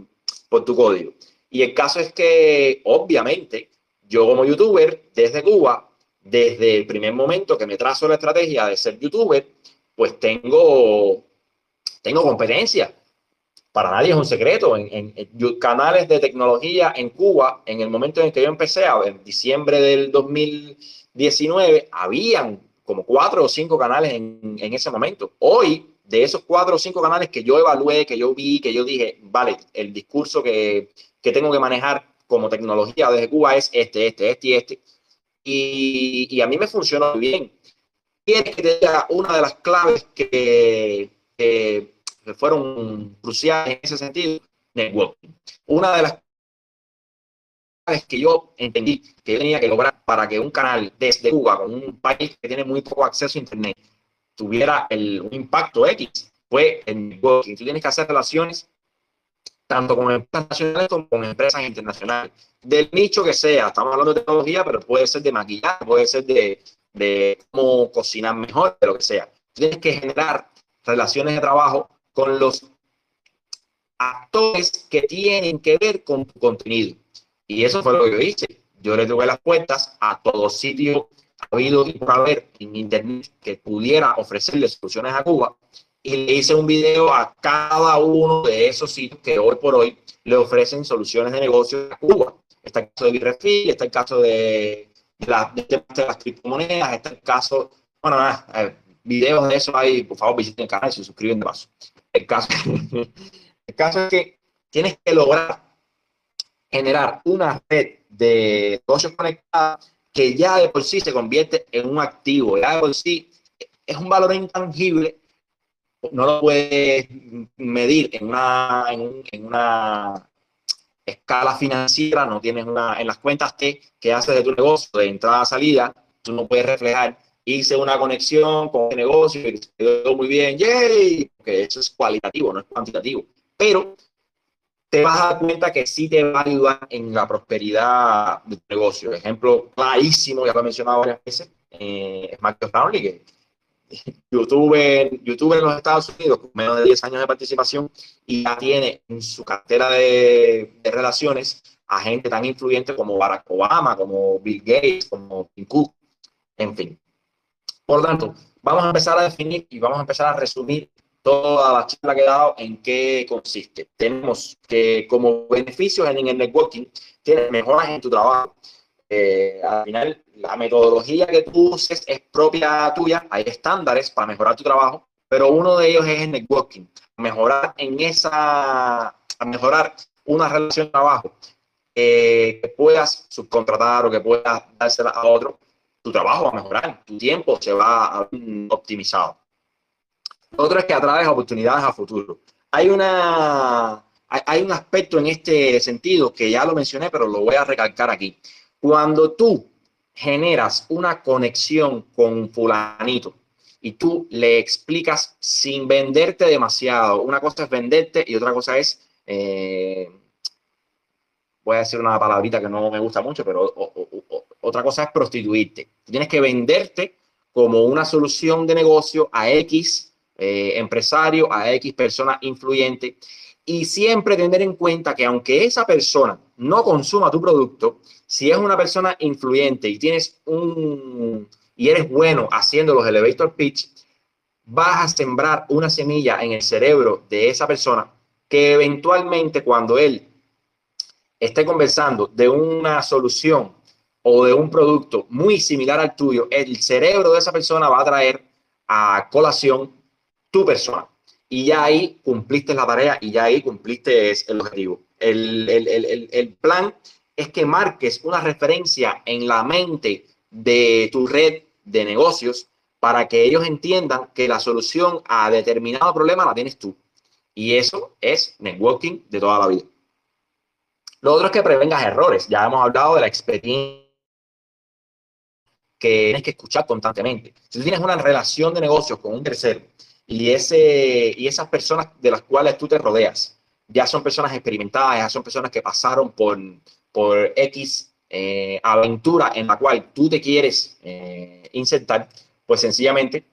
por tu código. Y el caso es que, obviamente, yo como youtuber desde Cuba, desde el primer momento que me trazo la estrategia de ser youtuber, pues tengo, tengo competencia. Para nadie es un secreto. En, canales de tecnología en Cuba, en el momento en que yo empecé, en diciembre del 2019, habían como cuatro o cinco canales en, en ese momento. Hoy, de esos cuatro o cinco canales que yo evalué, que yo vi, que yo dije, vale, el discurso que, que tengo que manejar como tecnología desde Cuba es este, este, este y este. Y, y a mí me funciona muy bien. Tienes que tener una de las claves que, que, fueron cruciales en ese sentido, networking. Una de las claves que yo entendí que tenía que lograr para que un canal desde Cuba, con un país que tiene muy poco acceso a Internet, tuviera el, un impacto X, fue el networking. Tú tienes que hacer relaciones tanto con empresas nacionales como con empresas internacionales, del nicho que sea. Estamos hablando de tecnología, pero puede ser de maquillaje, puede ser de, de cómo cocinar mejor, de lo que sea. Tienes que generar relaciones de trabajo con los actores que tienen que ver con tu contenido. Y eso fue lo que yo hice. Yo le tuve las puertas a todo sitio habido y por haber en Internet que pudiera ofrecerle soluciones a Cuba y le hice un video a cada uno de esos sitios que hoy por hoy le ofrecen soluciones de negocio a Cuba. Está el caso de Birrefil, está el caso de, la, de, las criptomonedas, está el caso, bueno, nada, eh, videos de eso hay, por favor visiten el canal y se suscriben de paso. El caso, el caso es que tienes que lograr generar una red de negocios conectados que ya de por sí se convierte en un activo, ya de por sí es un valor intangible no lo puedes medir en una, en, una escala financiera, no tienes una, en las cuentas T que haces de tu negocio, de entrada a salida, tú no puedes reflejar, hice una conexión con el negocio y quedó muy bien, yay, porque eso es cualitativo, no es cuantitativo, pero te vas a dar cuenta que sí te va a ayudar en la prosperidad de tu negocio. Ejemplo clarísimo, ya lo he mencionado varias veces, eh, es Marcos Brownlee, que YouTube, YouTube en los Estados Unidos, con menos de 10 años de participación, y ya tiene en su cartera de, relaciones a gente tan influyente como Barack Obama, como Bill Gates, como Tim Cook, en fin. Por tanto, vamos a empezar a definir y vamos a empezar a resumir toda la charla que he dado en qué consiste. Tenemos que como beneficios en el networking, tienes mejoras en tu trabajo, eh, al final la metodología que tú uses es propia tuya, hay estándares para mejorar tu trabajo, pero uno de ellos es el networking, mejorar en esa, mejorar una relación de trabajo eh, que puedas subcontratar o que puedas dársela a otro, tu trabajo va a mejorar, tu tiempo se va a optimizado. Otro es que atraes oportunidades a futuro. Hay una hay un aspecto en este sentido que ya lo mencioné, pero lo voy a recalcar aquí. Cuando tú generas una conexión con fulanito y tú le explicas sin venderte demasiado, una cosa es venderte y otra cosa es, eh, voy a decir una palabrita que no me gusta mucho, pero otra cosa es prostituirte. Tienes que venderte como una solución de negocio a X eh, empresario, a X persona influyente. Y siempre tener en cuenta que aunque esa persona no consuma tu producto, si es una persona influyente y tienes un y eres bueno haciendo los elevator pitch, vas a sembrar una semilla en el cerebro de esa persona que eventualmente cuando él esté conversando de una solución o de un producto muy similar al tuyo, el cerebro de esa persona va a traer a colación tu persona y ya ahí cumpliste la tarea y ya ahí cumpliste el objetivo. El, el, el, el, plan es que marques una referencia en la mente de tu red de negocios para que ellos entiendan que la solución a determinado problema la tienes tú. Y eso es networking de toda la vida. Lo otro es que prevengas errores. Ya hemos hablado de la experiencia que tienes que escuchar constantemente. Si tienes una relación de negocios con un tercero y, ese, y esas personas de las cuales tú te rodeas ya son personas experimentadas, ya son personas que pasaron por, por X eh, aventura en la cual tú te quieres eh, insertar, pues sencillamente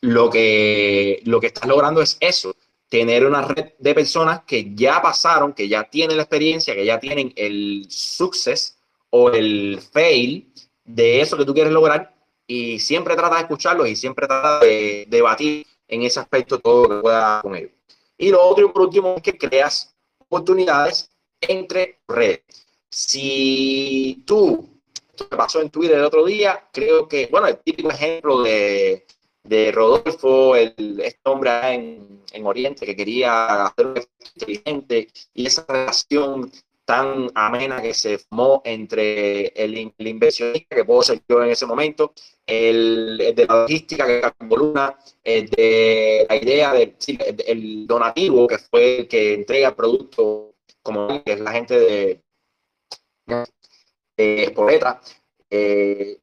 lo que, lo que estás logrando es eso, tener una red de personas que ya pasaron, que ya tienen la experiencia, que ya tienen el success o el fail de eso que tú quieres lograr y siempre trata de escucharlos y siempre trata de debatir en ese aspecto todo lo que pueda con ellos. Y lo otro y por último es que creas oportunidades entre redes. Si tú, esto pasó en Twitter el otro día, creo que, bueno, el típico ejemplo de, de Rodolfo, el, este hombre en, en Oriente que quería hacer inteligente y esa relación tan amena que se formó entre el, el inversionista, que puedo ser yo en ese momento, el, de la logística, que es Luna, el de la idea del el donativo, que fue el que entrega el producto, como que es la gente de, de eh,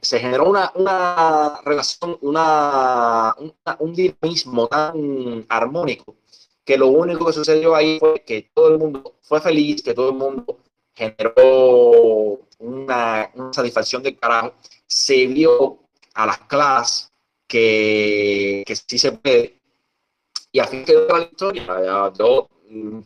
se generó una, una relación, una, un dinamismo tan armónico que lo único que sucedió ahí fue que todo el mundo fue feliz, que todo el mundo generó una, una satisfacción de carajo, se vio a las clases que, que sí se puede. Y así quedó la historia. Yo mm,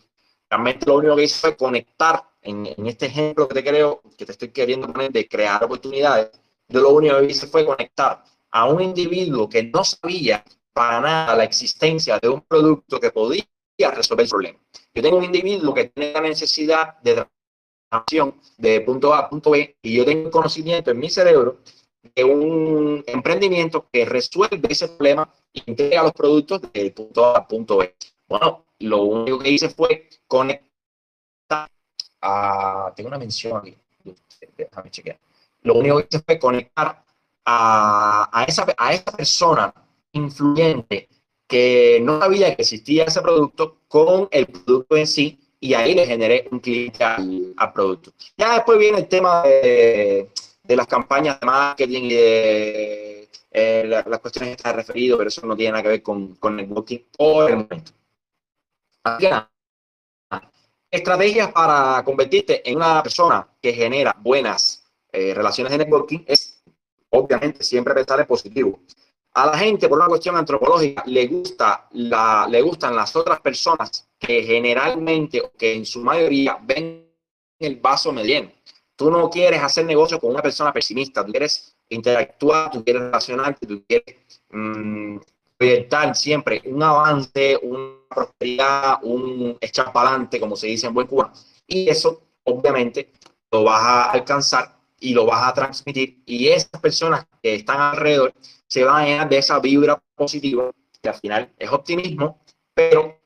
realmente lo único que hice fue conectar en, en, este ejemplo que te creo, que te estoy queriendo poner de crear oportunidades. Yo lo único que hice fue conectar a un individuo que no sabía para nada la existencia de un producto que podía resolver el problema. Yo tengo un individuo que tiene la necesidad de transacción de punto A a punto B y yo tengo conocimiento en mi cerebro de un emprendimiento que resuelve ese problema y entrega los productos del punto A a punto B. Bueno, lo único que hice fue conectar a... Tengo una mención aquí. Lo único que hice fue conectar a, a, esa, a esa persona influyente que no sabía que existía ese producto con el producto en sí y ahí le generé un cliente al, producto. Ya después viene el tema de, de las campañas de marketing de eh, las cuestiones que está referido, pero eso no tiene nada que ver con, con networking por el momento. Así estrategias para convertirte en una persona que genera buenas eh, relaciones de networking es, obviamente, siempre pensar en positivo a la gente, por una cuestión antropológica, le, gusta la, le gustan las otras personas que generalmente, que en su mayoría, ven el vaso mediano. Tú no quieres hacer negocio con una persona pesimista, tú quieres interactuar, tú quieres relacionarte, tú quieres mmm, proyectar siempre un avance, una prosperidad, un echar para adelante, como se dice en buen cubano. Y eso, obviamente, lo vas a alcanzar y lo vas a transmitir. Y esas personas que están alrededor se van a llenar de esa vibra positiva al final es optimismo, pero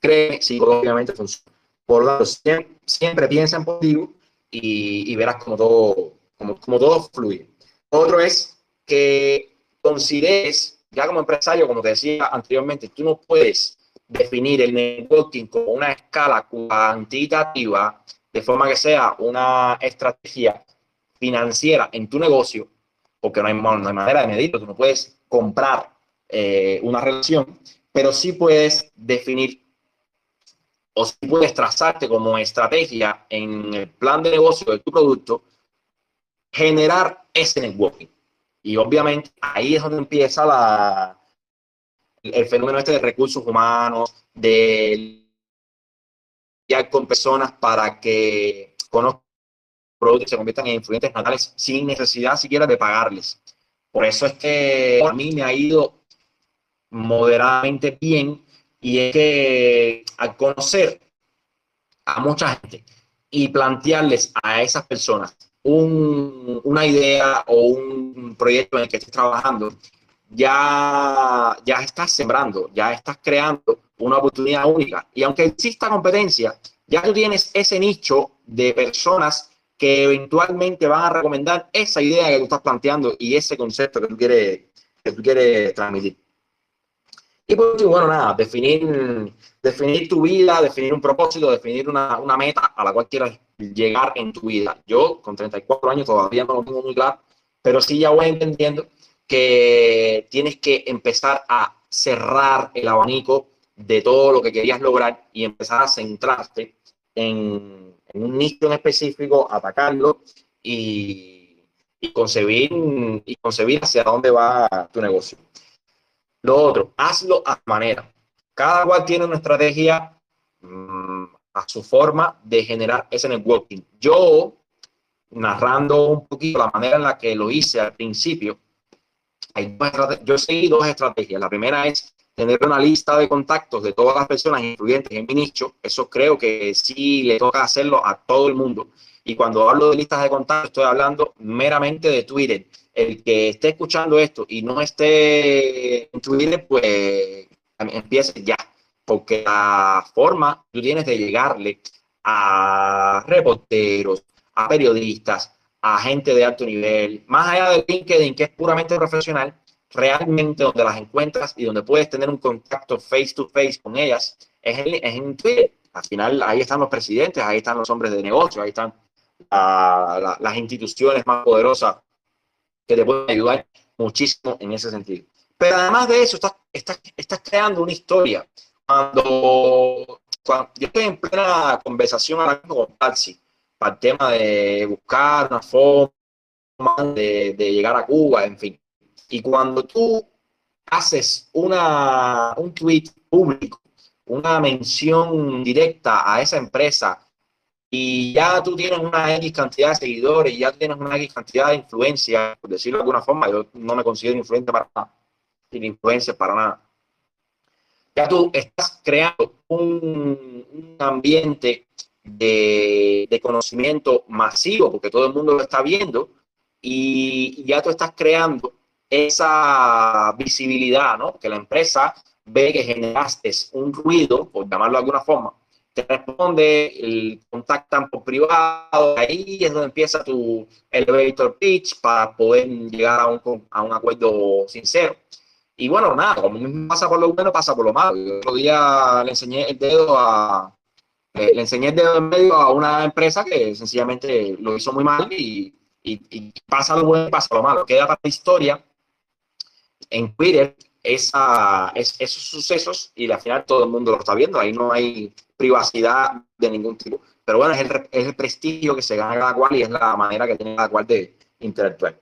créeme, psicológicamente funciona. Por lo tanto, siempre, piensa en positivo y, verás como todo, como, como todo fluye. Otro es que consideres, ya como empresario, como te decía anteriormente, tú no puedes definir el networking como una escala cuantitativa de forma que sea una estrategia financiera en tu negocio, porque no hay, no hay manera de medirlo, tú no puedes comprar eh, una relación, pero sí puedes definir o sí puedes trazarte como estrategia en el plan de negocio de tu producto, generar ese networking. Y obviamente ahí es donde empieza la, el fenómeno este de recursos humanos, de ya con personas para que conozcan productos se conviertan en influyentes natales sin necesidad siquiera de pagarles. Por eso es que a mí me ha ido moderadamente bien y es que al conocer a mucha gente y plantearles a esas personas una idea o un proyecto en el que estés trabajando, ya, ya estás sembrando, ya estás creando una oportunidad única. Y aunque exista competencia, ya tú tienes ese nicho de personas que eventualmente van a recomendar esa idea que tú estás planteando y ese concepto que tú quieres, que tú quieres transmitir. Y por último, bueno, nada, definir, definir tu vida, definir un propósito, definir una, una, meta a la cual quieras llegar en tu vida. Yo, con 34 años, todavía no lo tengo muy claro, pero sí ya voy entendiendo que tienes que empezar a cerrar el abanico de todo lo que querías lograr y empezar a centrarte en, en un nicho en específico, atacarlo y, y, concebir, y concebir hacia dónde va tu negocio. Lo otro, hazlo a manera. Cada cual tiene una estrategia mm, a su forma de generar ese networking. Yo, narrando un poquito la manera en la que lo hice al principio, hay yo seguí dos estrategias. La primera es tener una lista de contactos de todas las personas influyentes en mi nicho. Eso creo que sí le toca hacerlo a todo el mundo. Y cuando hablo de listas de contactos, estoy hablando meramente de Twitter el que esté escuchando esto y no esté en Twitter, pues empiece ya, porque la forma tú tienes de llegarle a reporteros, a periodistas, a gente de alto nivel, más allá de LinkedIn, que es puramente profesional, realmente donde las encuentras y donde puedes tener un contacto face to face con ellas, es en, es en Twitter. Al final, ahí están los presidentes, ahí están los hombres de negocio, ahí están las instituciones más poderosas que te puede ayudar muchísimo en ese sentido. Pero además de eso, estás, creando una historia. Cuando, yo estoy en plena conversación ahora con Patsy para el tema de buscar una forma de, de, llegar a Cuba, en fin. Y cuando tú haces una, un tweet público, una mención directa a esa empresa y ya tú tienes una X cantidad de seguidores, ya tienes una X cantidad de influencia, por decirlo de alguna forma, yo no me considero influente para nada, sin influencia para nada. Ya tú estás creando un, un ambiente de, de, conocimiento masivo, porque todo el mundo lo está viendo, y ya tú estás creando esa visibilidad, ¿no? Que la empresa ve que generaste un ruido, por llamarlo de alguna forma, responde, el, contactan por privado, ahí es donde empieza tu elevator pitch para poder llegar a un, a un acuerdo sincero. Y bueno, nada, como pasa por lo bueno, pasa por lo malo. El otro día le enseñé el dedo a, le enseñé el dedo en medio a una empresa que sencillamente lo hizo muy mal y, y, pasa lo bueno y pasa lo malo. Queda para la historia en Twitter esos sucesos y al final todo el mundo lo está viendo. Ahí no hay privacidad de ningún tipo. Pero bueno, es el, es el prestigio que se gana cada cual y es la manera que tiene cada cual de interactuar.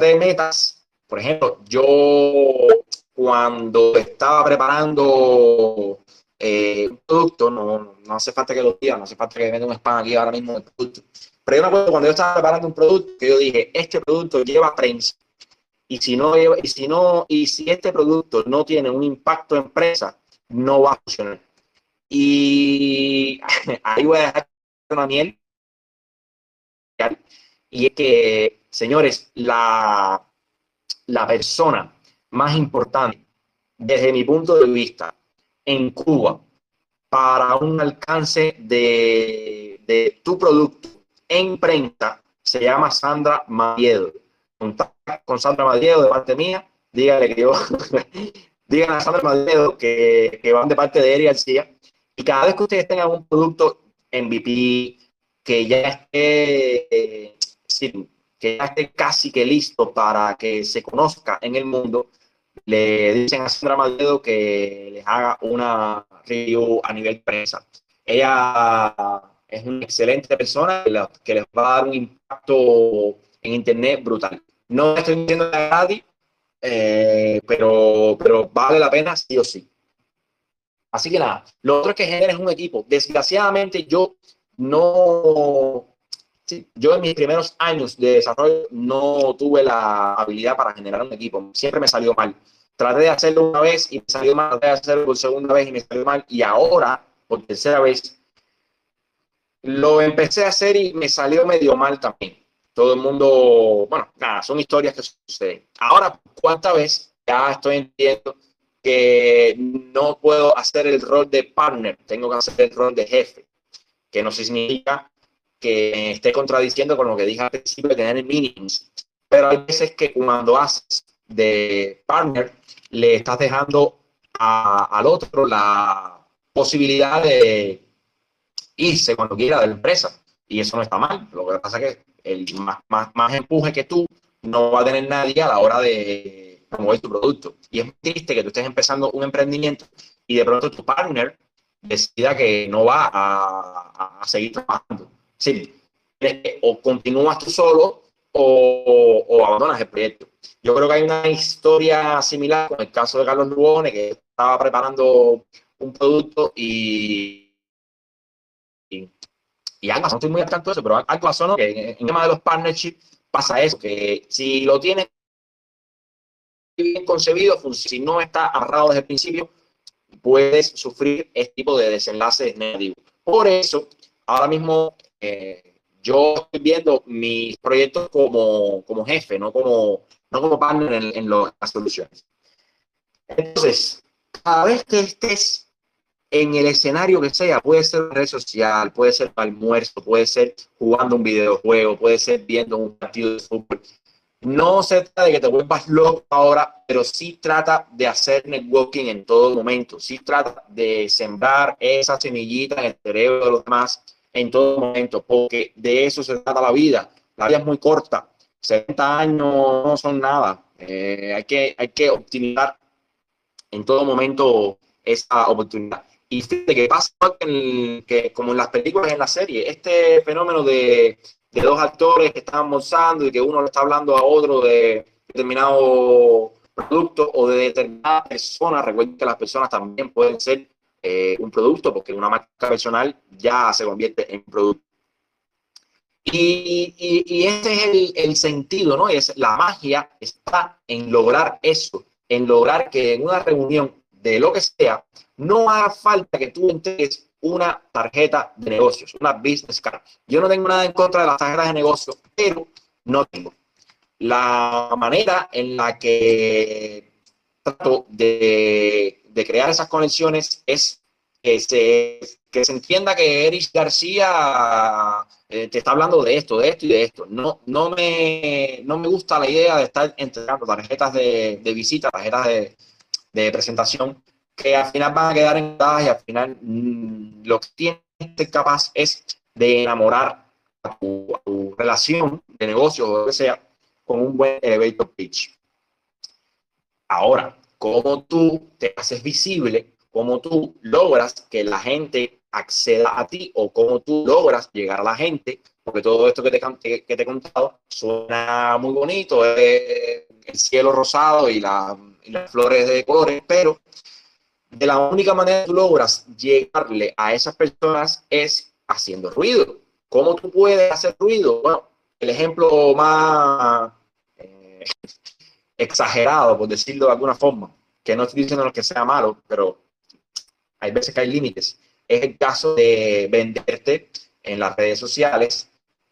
De metas, por ejemplo, yo cuando estaba preparando eh, un producto, no, no, hace falta que lo diga, no hace falta que me un spam aquí ahora mismo producto. Pero yo me acuerdo cuando yo estaba preparando un producto, que yo dije, este producto lleva prensa. Y si no, y si no, y si este producto no tiene un impacto en empresa, no va a funcionar. Y ahí voy a dejar una miel. Y es que, señores, la, la persona más importante desde mi punto de vista, en Cuba, para un alcance de, de tu producto en prensa, se llama Sandra Madiedo. Con Sandra Madiedo de parte mía, dígale que yo, díganle a Sandra Madiedo que, que van de parte de Eri García. Y cada vez que ustedes tengan un producto MVP que ya esté, eh, que ya esté casi que listo para que se conozca en el mundo, le dicen a Sandra Madiedo que les haga una review a nivel prensa. Ella es una excelente persona que les va a dar un impacto en Internet brutal. No estoy diciendo a nadie, eh, pero, pero vale la pena sí o sí. Así que nada, lo otro es que generes un equipo. Desgraciadamente yo no, yo en mis primeros años de desarrollo no tuve la habilidad para generar un equipo. Siempre me salió mal. Traté de hacerlo una vez y me salió mal. Traté de hacerlo por segunda vez y me salió mal. Y ahora, por tercera vez, lo empecé a hacer y me salió medio mal también. Todo el mundo, bueno, nada, son historias que suceden. Ahora, ¿cuántas veces ya estoy entendiendo que no puedo hacer el rol de partner, tengo que hacer el rol de jefe? Que no significa que esté contradiciendo con lo que dije al principio de tener meetings. Pero hay veces que cuando haces de partner, le estás dejando al otro la posibilidad de irse cuando quiera de la empresa. Y eso no está mal. Lo que pasa es que el más, más, más empuje que tú no va a tener nadie a la hora de promover tu producto. Y es muy triste que tú estés empezando un emprendimiento y de pronto tu partner decida que no va a, seguir trabajando. Sí, o continúas tú solo o, abandonas el proyecto. Yo creo que hay una historia similar con el caso de Carlos Luone, que estaba preparando un producto y algo, no estoy muy al tanto de eso, pero algo pasó, ¿no? Que en, el tema de los partnerships pasa eso, que si lo tienes bien concebido, si no está agarrado desde el principio, puedes sufrir este tipo de desenlaces negativos. Por eso, ahora mismo eh, yo estoy viendo mis proyectos como, como jefe, no como, no como partner en las soluciones. Entonces, cada vez que estés en el escenario que sea, puede ser red social, puede ser almuerzo, puede ser jugando un videojuego, puede ser viendo un partido de fútbol. No se trata de que te vuelvas loco ahora, pero sí trata de hacer networking en todo momento. Sí trata de sembrar esa semillita en el cerebro de los demás en todo momento, porque de eso se trata la vida. La vida es muy corta. 70 años no son nada. Eh, hay, que, hay que optimizar en todo momento esa oportunidad. Y fíjate que pasa que, como en las películas, en la serie, este fenómeno de, de dos actores que están almorzando y que uno le está hablando a otro de determinado producto o de determinada persona, recuerden que las personas también pueden ser eh, un producto, porque una marca personal ya se convierte en producto. Y, y, y ese es el, el, sentido, ¿no? Es, la magia está en lograr eso, en lograr que en una reunión de lo que sea, no haga falta que tú entregues una tarjeta de negocios, una business card. Yo no tengo nada en contra de las tarjetas de negocios, pero no tengo. La manera en la que trato de, de crear esas conexiones es que se, que se entienda que Erich García eh, te está hablando de esto, de esto y de esto. No, no, me, no me gusta la idea de estar entregando tarjetas de, de visita, tarjetas de, de presentación que al final van a quedar en y al final mm, lo que tiene que capaz es de enamorar a tu, relación de negocio o lo que sea con un buen elevator pitch. Ahora, cómo tú te haces visible, cómo tú logras que la gente acceda a ti o cómo tú logras llegar a la gente, porque todo esto que te, que te he contado suena muy bonito, el cielo rosado y, la, y las flores de colores, pero de la única manera que logras llegarle a esas personas es haciendo ruido. ¿Cómo tú puedes hacer ruido? Bueno, el ejemplo más eh, exagerado, por decirlo de alguna forma, que no estoy diciendo que sea malo, pero hay veces que hay límites, es el caso de venderte en las redes sociales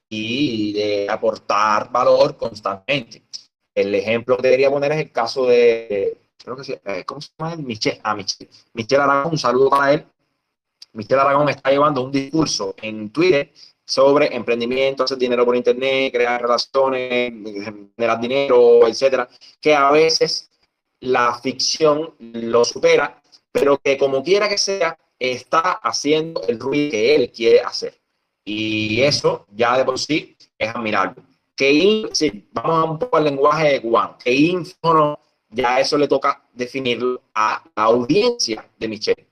y de aportar valor constantemente. El ejemplo que debería poner es el caso de creo que sí, eh, ¿cómo se llama? Michelle, ah, Michelle, Michelle Aragón, un saludo para él. Michelle Aragón está llevando un discurso en Twitter sobre emprendimiento, hacer dinero por internet, crear relaciones, generar dinero, etcétera, que a veces la ficción lo supera, pero que como quiera que sea, está haciendo el ruido que él quiere hacer. Y eso ya de por sí es admirable. Que vamos un poco al lenguaje de Juan, que info ya eso le toca definirlo a la audiencia de Michelle.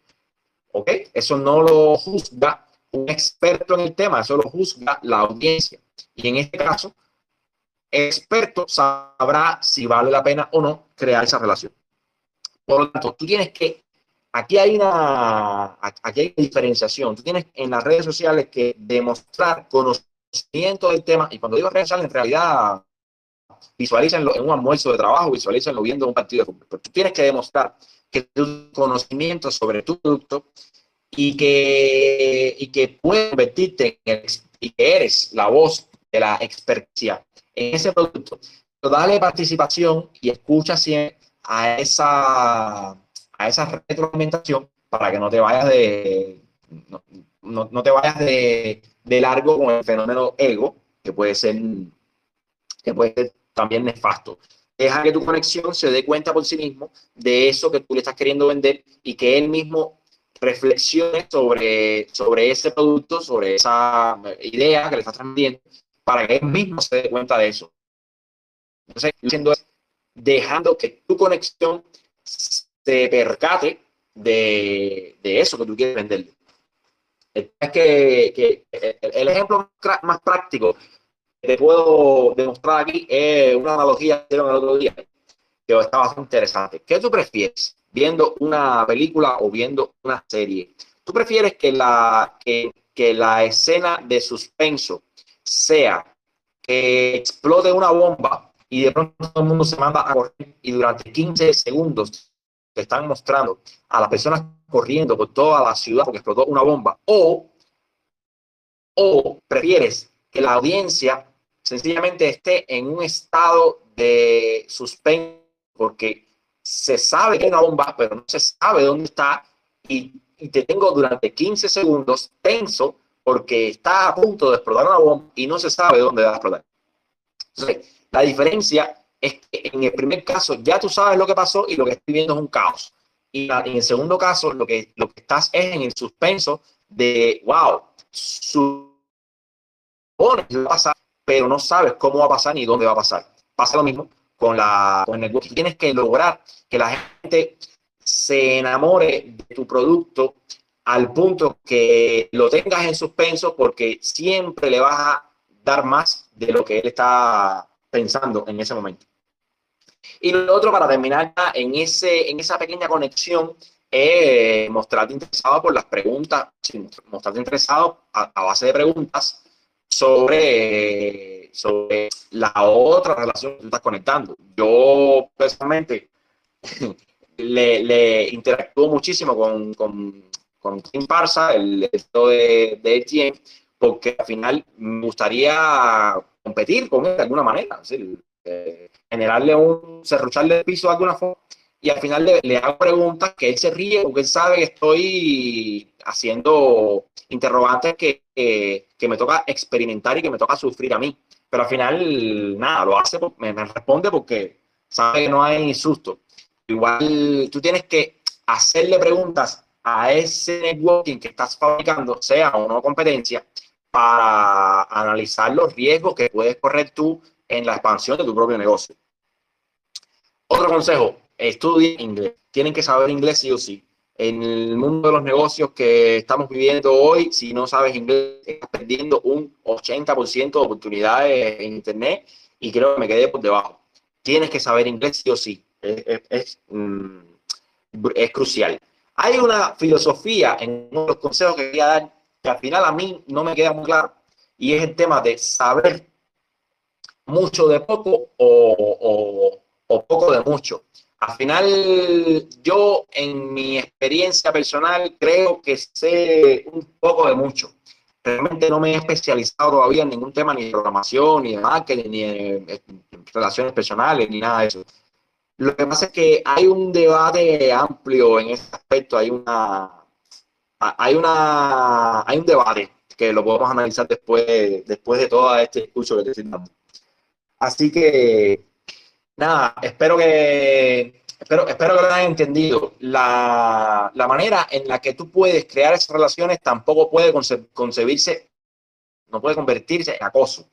¿Ok? Eso no lo juzga un experto en el tema, eso lo juzga la audiencia. Y en este caso, experto sabrá si vale la pena o no crear esa relación. Por lo tanto, tú tienes que, aquí hay una, aquí hay diferenciación, tú tienes en las redes sociales que demostrar conocimiento del tema, y cuando digo sociales, en realidad visualícenlo en un almuerzo de trabajo, visualícenlo viendo un partido de fútbol, tienes que demostrar que tu conocimiento sobre tu producto y que, y que puedes convertirte y que eres la voz de la experiencia en ese producto. Pero dale participación y escucha siempre a esa, a esa retroalimentación para que no te vayas de, no, no, te vayas de, de, largo con el fenómeno ego, que puede ser, que puede ser también nefasto. Deja que tu conexión se dé cuenta por sí mismo de eso que tú le estás queriendo vender y que él mismo reflexione sobre, sobre ese producto, sobre esa idea que le estás transmitiendo, para que él mismo se dé cuenta de eso. Entonces, dejando que tu conexión se percate de, de eso que tú quieres venderle. Es que, que, el ejemplo más práctico que te puedo demostrar aquí es una analogía que hicieron el que está bastante interesante. ¿Qué tú prefieres? viendo una película o viendo una serie. ¿Tú prefieres que la, que, que la escena de suspenso sea que explote una bomba y de pronto todo el mundo se manda a correr y durante 15 segundos te están mostrando a las personas corriendo por toda la ciudad porque explotó una bomba? O, o prefieres que la audiencia sencillamente esté en un estado de suspenso porque se sabe que hay una bomba, pero no se sabe dónde está y, te tengo durante 15 segundos tenso porque está a punto de explotar una bomba y no se sabe dónde va a explotar. La diferencia es que en el primer caso ya tú sabes lo que pasó y lo que estoy viendo es un caos. Y en el segundo caso, lo que, lo que estás es en el suspenso de, wow, supone que va a pero no sabes cómo va a pasar ni dónde va a pasar. Pasa lo mismo con, la, con el. Tienes que lograr que la gente se enamore de tu producto al punto que lo tengas en suspenso porque siempre le vas a dar más de lo que él está pensando en ese momento. Y lo otro, para terminar en, ese, en esa pequeña conexión, es mostrarte interesado por las preguntas, mostrarte interesado a, base de preguntas sobre sobre la otra relación que tú estás conectando. Yo personalmente le, le, interactúo muchísimo con, con, con Tim Parsa, el esto de, de porque al final me gustaría competir con él de alguna manera, eh, generarle un, cerrucharle el piso de alguna forma y al final le, hago preguntas que él se ríe sabe que estoy haciendo interrogantes que, que, que, me toca experimentar y que me toca sufrir a mí pero al final, nada, lo hace, me, me responde porque sabe que no hay susto. Igual tú tienes que hacerle preguntas a ese networking que estás fabricando, sea o no competencia, para analizar los riesgos que puedes correr tú en la expansión de tu propio negocio. Otro consejo, estudien inglés. Tienen que saber inglés sí o sí en el mundo de los negocios que estamos viviendo hoy, si no sabes inglés, estás perdiendo un 80% de oportunidades en Internet y creo que me quedé por debajo. Tienes que saber inglés sí o sí. Es, mm, es, crucial. Hay una filosofía en uno de los consejos que quería dar que al final a mí no me queda muy claro y es el tema de saber mucho de poco o, o, o poco de mucho. Al final, yo en mi experiencia personal creo que sé un poco de mucho. Realmente no me he especializado todavía en ningún tema ni de programación, ni de marketing, ni de relaciones personales, ni nada de eso. Lo que pasa es que hay un debate amplio en ese aspecto, hay una, hay una, hay un debate que lo podemos analizar después, después de todo este discurso que te estoy dando. Así que, nada, espero que, espero, espero que lo hayan entendido. La, la manera en la que tú puedes crear esas relaciones tampoco puede concebirse, no puede convertirse en acoso.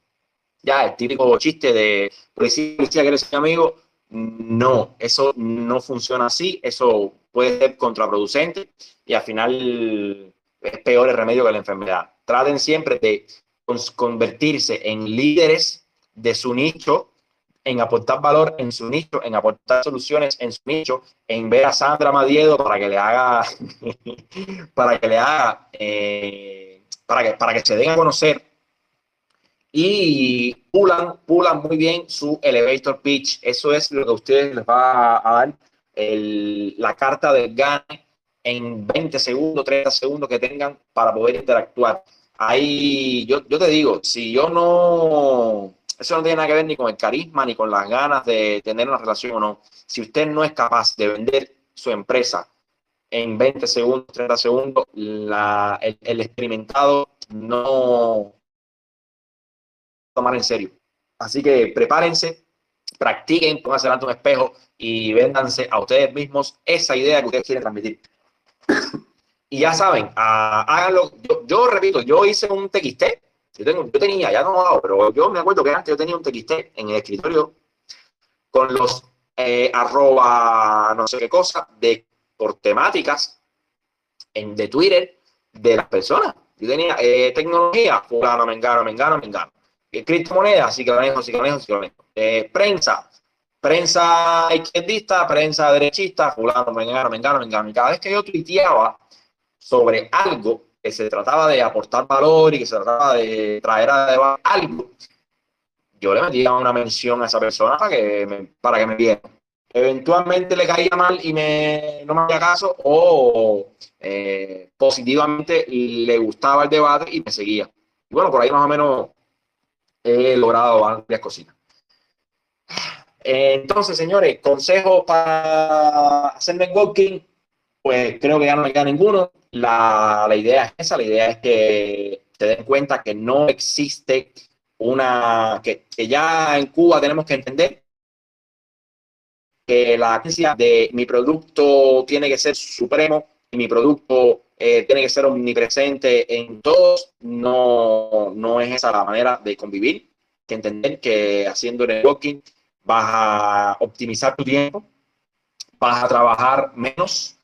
Ya, el típico chiste de policía, policía que eres mi amigo, no, eso no funciona así, eso puede ser contraproducente y al final es peor el remedio que la enfermedad. Traten siempre de convertirse en líderes de su nicho, en aportar valor en su nicho, en aportar soluciones en su nicho, en ver a Sandra Madiedo para que le haga, para que le haga, eh, para, que, para que se den a conocer y pulan, pulan muy bien su elevator pitch. Eso es lo que a ustedes les va a dar la carta del gane en 20 segundos, 30 segundos que tengan para poder interactuar. Ahí, yo, yo te digo, si yo no, eso no tiene nada que ver ni con el carisma, ni con las ganas de tener una relación o no. Si usted no es capaz de vender su empresa en 20 segundos, 30 segundos, el experimentado no, tomar en serio. Así que prepárense, practiquen, pónganse delante un espejo y véndanse a ustedes mismos esa idea que ustedes quieren transmitir. y ya saben, uh, háganlo. Yo, repito, yo hice un TXT. Yo, tenía, ya no hago, pero yo me acuerdo que antes yo tenía un TXT en el escritorio con los eh, arroba no sé qué cosa de por temáticas en, de Twitter de las personas. Yo tenía eh, tecnología, fulano, mengano, mengano, mengano criptomonedas, sí que lo manejo, sí que lo manejo, sí que manejo. Eh, prensa, prensa izquierdista, prensa derechista, fulano, mengano, mengano, mengano. Y cada vez que yo tuiteaba sobre algo que se trataba de aportar valor y que se trataba de traer a algo, yo le metía una mención a esa persona para que me, para que me viera. Eventualmente le caía mal y me, no me hacía caso o eh, positivamente le gustaba el debate y me seguía. Y bueno, por ahí más o menos he logrado varias cositas. Entonces, señores, consejos para hacer networking, pues creo que ya no queda ninguno. La, la idea es esa, la idea es que te den cuenta que no existe una, que, que ya en Cuba tenemos que entender que la creencia de mi producto tiene que ser supremo y mi producto eh, tiene que ser omnipresente en todos, no, no es esa la manera de convivir, que entender que haciendo networking vas a optimizar tu tiempo, vas a trabajar menos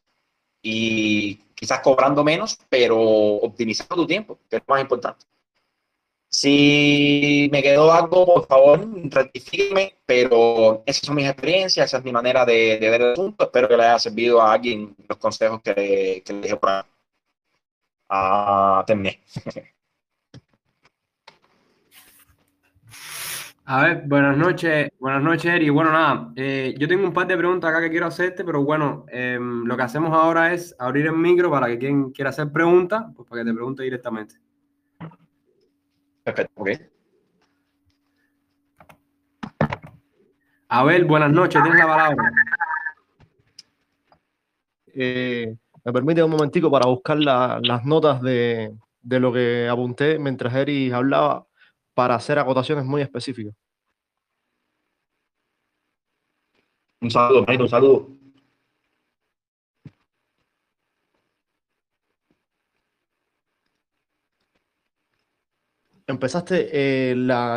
y quizás cobrando menos, pero optimizando tu tiempo, que es lo más importante. Si me quedó algo, por favor, rectifíqueme, pero esas son mis experiencias, esa es mi manera de, ver el asunto. Espero que le haya servido a alguien los consejos que, que le dije por ahí a terminé. A ver, buenas noches, buenas noches, Eri. Bueno, nada, eh, yo tengo un par de preguntas acá que quiero hacerte, pero bueno, em, lo que hacemos ahora es abrir el micro para que quien quiera hacer preguntas, pues para que te pregunte directamente. Perfecto, ok. Abel, buenas noches, tienes la palabra. Eh, me permite un momentico para buscar las notas de, lo que apunté mientras Eri hablaba para hacer acotaciones muy específicas. Un saludo, un saludo. Empezaste eh,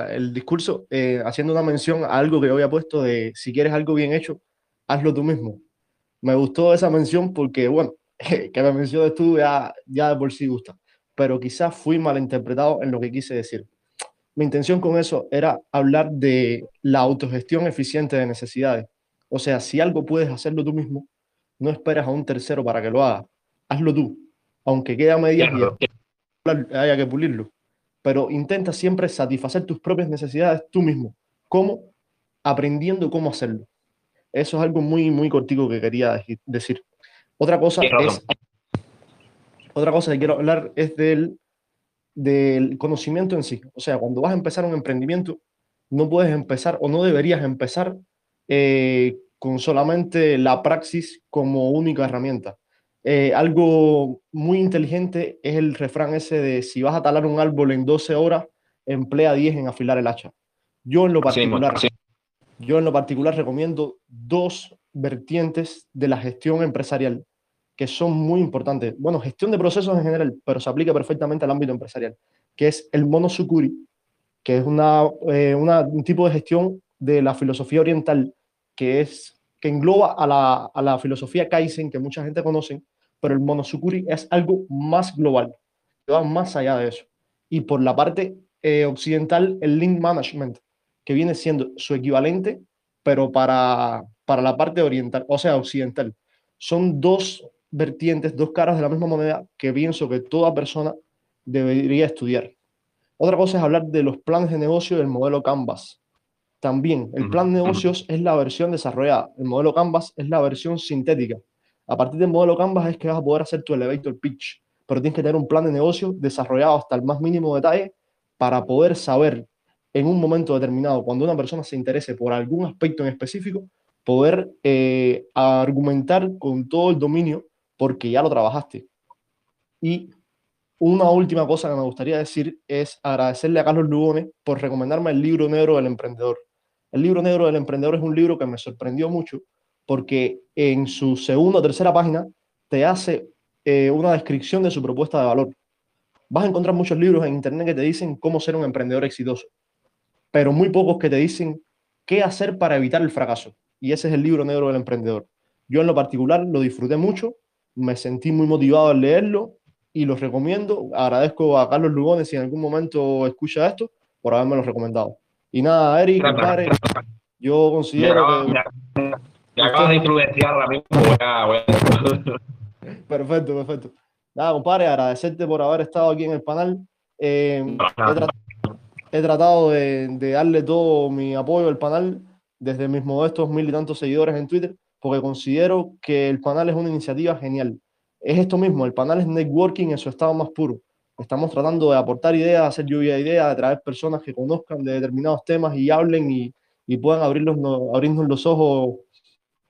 el discurso eh, haciendo una mención a algo que yo había puesto de si quieres algo bien hecho, hazlo tú mismo. Me gustó esa mención porque, bueno, que me menciones tú ya, ya de por sí gusta, pero quizás fui malinterpretado en lo que quise decir. Mi intención con eso era hablar de la autogestión eficiente de necesidades. O sea, si algo puedes hacerlo tú mismo, no esperas a un tercero para que lo haga. Hazlo tú, aunque quede a medias y haya que pulirlo. Pero intenta siempre satisfacer tus propias necesidades tú mismo. ¿Cómo? Aprendiendo cómo hacerlo. Eso es algo muy, muy cortico que quería decir. Otra cosa es. Otra cosa que quiero hablar es del, del conocimiento en sí. O sea, cuando vas a empezar un emprendimiento, no puedes empezar o no deberías empezar eh, con solamente la praxis como única herramienta. Eh, algo muy inteligente es el refrán ese de si vas a talar un árbol en 12 horas, emplea 10 en afilar el hacha. Yo en lo particular, yo en lo particular recomiendo dos vertientes de la gestión empresarial que son muy importantes. Bueno, gestión de procesos en general, pero se aplica perfectamente al ámbito empresarial, que es el monosukuri, que es una, eh, un tipo de gestión de la filosofía oriental que es que engloba a la, a la filosofía Kaizen que mucha gente conoce, pero el monosukuri es algo más global, que va más allá de eso. Y por la parte eh, occidental, el Link Management, que viene siendo su equivalente, pero para, para la parte oriental, o sea, occidental. Son dos vertientes, dos caras de la misma moneda que pienso que toda persona debería estudiar. Otra cosa es hablar de los planes de negocio del modelo Canvas. También, el plan de negocios es la versión desarrollada, el modelo Canvas es la versión sintética. A partir del modelo Canvas es que vas a poder hacer tu elevator pitch, pero tienes que tener un plan de negocio desarrollado hasta el más mínimo detalle para poder saber en un momento determinado, cuando una persona se interese por algún aspecto en específico, poder eh, argumentar con todo el dominio porque ya lo trabajaste. Y una última cosa que me gustaría decir es agradecerle a Carlos Lugones por recomendarme el libro negro del emprendedor. El libro negro del emprendedor es un libro que me sorprendió mucho porque en su segunda o tercera página te hace eh, una descripción de su propuesta de valor. Vas a encontrar muchos libros en internet que te dicen cómo ser un emprendedor exitoso pero muy pocos que te dicen qué hacer para evitar el fracaso. Y ese es el libro negro del emprendedor. Yo en lo particular lo disfruté mucho, me sentí muy motivado al leerlo y lo recomiendo. Agradezco a Carlos Lugones si en algún momento escucha esto por haberme lo recomendado. Y nada, Eric, compadre, yo considero que... Me acabas de influenciar ahora mismo. perfecto, perfecto. Nada, compadre, agradecerte por haber estado aquí en el panel. Eh, he tratado de, darle todo mi apoyo al panel desde mis modestos mil y tantos seguidores en Twitter, porque considero que el panel es una iniciativa genial. Es esto mismo, el panel es networking en su estado más puro. Estamos tratando de aportar ideas, hacer lluvia de ideas, de traer personas que conozcan de determinados temas y hablen y, puedan abrirlos, abrirnos los ojos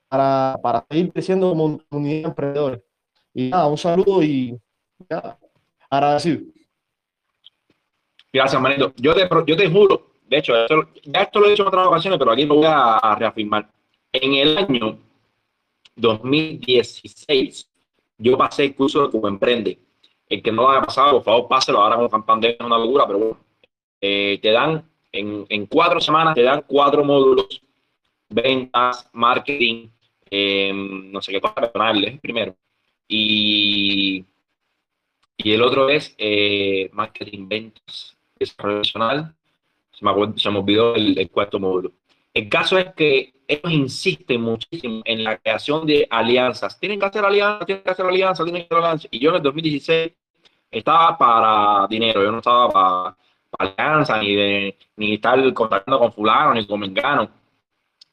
para, para seguir creciendo como comunidad de emprendedores. Y nada, un saludo y nada, agradecido. Gracias, Manito. Yo te, yo te juro, de hecho, ya esto lo he dicho en otras ocasiones, pero aquí lo voy a, reafirmar. En el año 2016, yo pasé el curso de Cuba Emprende. El que no lo haya pasado, por favor, páselo. Ahora con pandemia es una locura, pero bueno. Eh, te dan, en, en, cuatro semanas, te dan cuatro módulos. Ventas, marketing, em, no sé qué cosa personales primero. Y, y el otro es eh, marketing, ventas, desarrollo se me, se me olvidó el, cuarto módulo. El caso es que ellos insisten muchísimo en la creación de alianzas. Tienen que hacer alianzas, tienen que hacer alianzas, tienen que hacer alianzas. Y yo en el 2016 estaba para dinero, yo no estaba para, alianzas, ni, ni estar contactando con fulano, ni con mengano.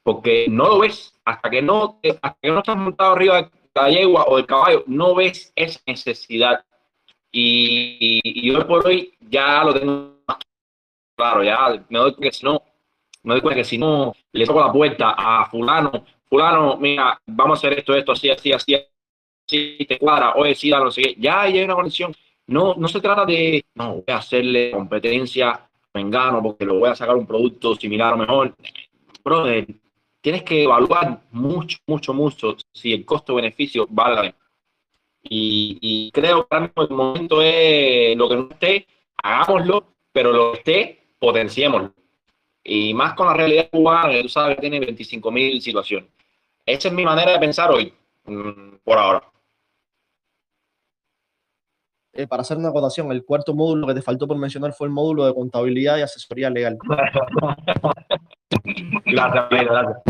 Porque no lo ves, hasta que no, hasta que no estás montado arriba de la yegua o del caballo, no ves esa necesidad. Y, y, hoy por hoy ya lo tengo claro, ya me doy que si no, me doy cuenta que si no le toco la puerta a fulano, fulano, mira, vamos a hacer esto, esto, así, así, así, así, te cuadra, oye, sí, no sé ya hay una conexión. No, no se trata de, no, voy a hacerle competencia a Mengano porque lo voy a sacar un producto similar o mejor. Brother, tienes que evaluar mucho, mucho, mucho si el costo-beneficio vale y, y, creo que ahora mismo el momento es lo que no esté, hagámoslo, pero lo que esté, potenciémoslo. Y más con la realidad cubana, que tú sabes que tiene 25 mil situaciones. Esa es mi manera de pensar hoy, mm, por ahora. Eh, para hacer una acotación, el cuarto módulo que te faltó por mencionar fue el módulo de contabilidad y asesoría legal. gracias, gracias.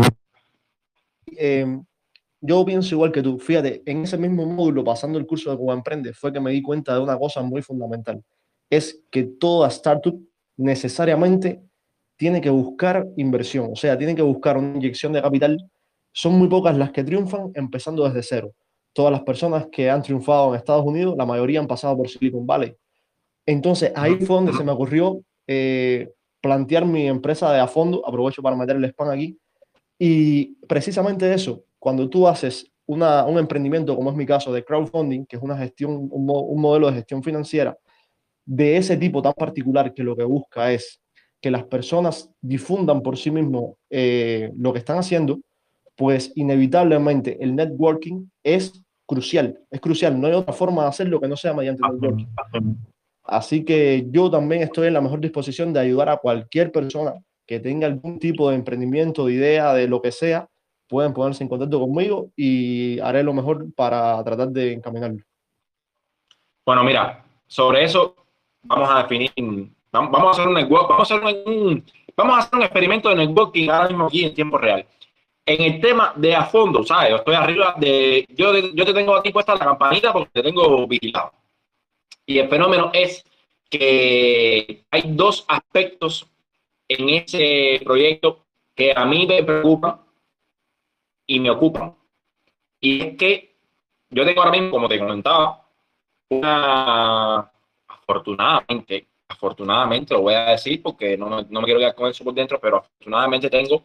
Eh, yo pienso igual que tú. Fíjate, en ese mismo módulo, pasando el curso de Cuba Emprende, fue que me di cuenta de una cosa muy fundamental. Es que toda startup necesariamente tiene que buscar inversión, o sea, tiene que buscar una inyección de capital. Son muy pocas las que triunfan empezando desde cero. Todas las personas que han triunfado en Estados Unidos, la mayoría han pasado por Silicon Valley. Entonces, ahí fue donde se me ocurrió eh, plantear mi empresa de a fondo, aprovecho para meter el spam aquí, Y precisamente eso, cuando tú haces una, un emprendimiento, como es mi caso, de crowdfunding, que es una gestión, un, un modelo de gestión financiera de ese tipo tan particular que lo que busca es que las personas difundan por sí mismos eh, lo que están haciendo, pues inevitablemente el networking es crucial, es crucial, no hay otra forma de hacerlo que no sea mediante networking. Así que yo también estoy en la mejor disposición de ayudar a cualquier persona que tenga algún tipo de emprendimiento, de idea, de lo que sea, pueden ponerse en contacto conmigo y haré lo mejor para tratar de encaminarlo. Bueno, mira, sobre eso vamos a definir, vamos a hacer un network, vamos a hacer un, vamos a hacer un experimento de networking ahora mismo aquí en tiempo real. En el tema de a fondo, ¿sabes? Estoy arriba de, yo, yo te tengo aquí puesta la campanita porque te tengo vigilado. Y el fenómeno es que hay dos aspectos en ese proyecto que a mí me preocupan y me ocupan. Y es que yo tengo ahora mismo, como te comentaba, una, afortunadamente, afortunadamente lo voy a decir porque no, no me quiero quedar con eso por dentro, pero afortunadamente tengo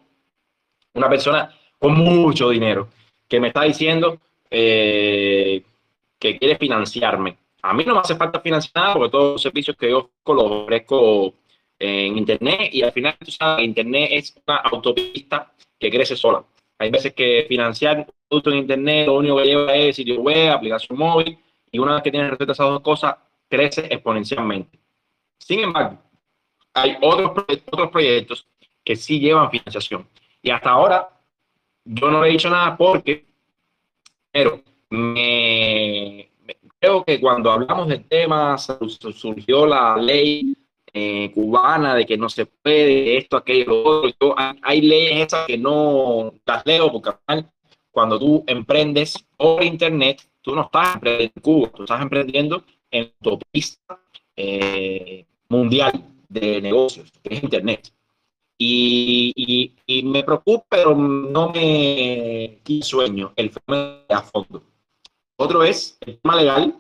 una persona con mucho dinero que me está diciendo eh, que quiere financiarme. A mí no me hace falta financiar porque todos los servicios que yo los ofrezco en Internet y al final, tú sabes, Internet es una autopista que crece sola. Hay veces que financiar un producto en Internet lo único que lleva es sitio web, aplicación móvil y una vez que tienes respeto a esas dos cosas, crece exponencialmente. Sin embargo, hay otros, otros proyectos que sí llevan financiación. Y hasta ahora yo no he dicho nada porque, pero me, creo que cuando hablamos del tema surgió la ley eh, cubana de que no se puede esto, aquello, otro. hay, leyes esas que no las leo porque cuando tú emprendes por internet, tú no estás emprendiendo en Cuba, tú estás emprendiendo en tu pista eh, mundial de negocios, que es internet. Y, y, me preocupa, pero no me sueño el fenómeno a fondo. Otro es el tema legal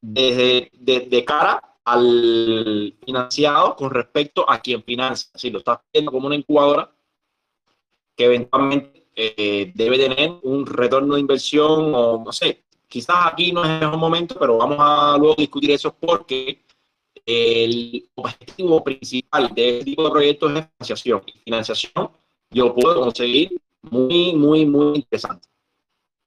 desde de cara al financiado con respecto a quien financia. Si lo estás viendo como una incubadora que eventualmente eh, debe tener un retorno de inversión o no sé, quizás aquí no es el momento, pero vamos a luego discutir eso porque el objetivo principal de este tipo de proyectos es financiación. Y financiación yo puedo conseguir muy, muy, muy interesante.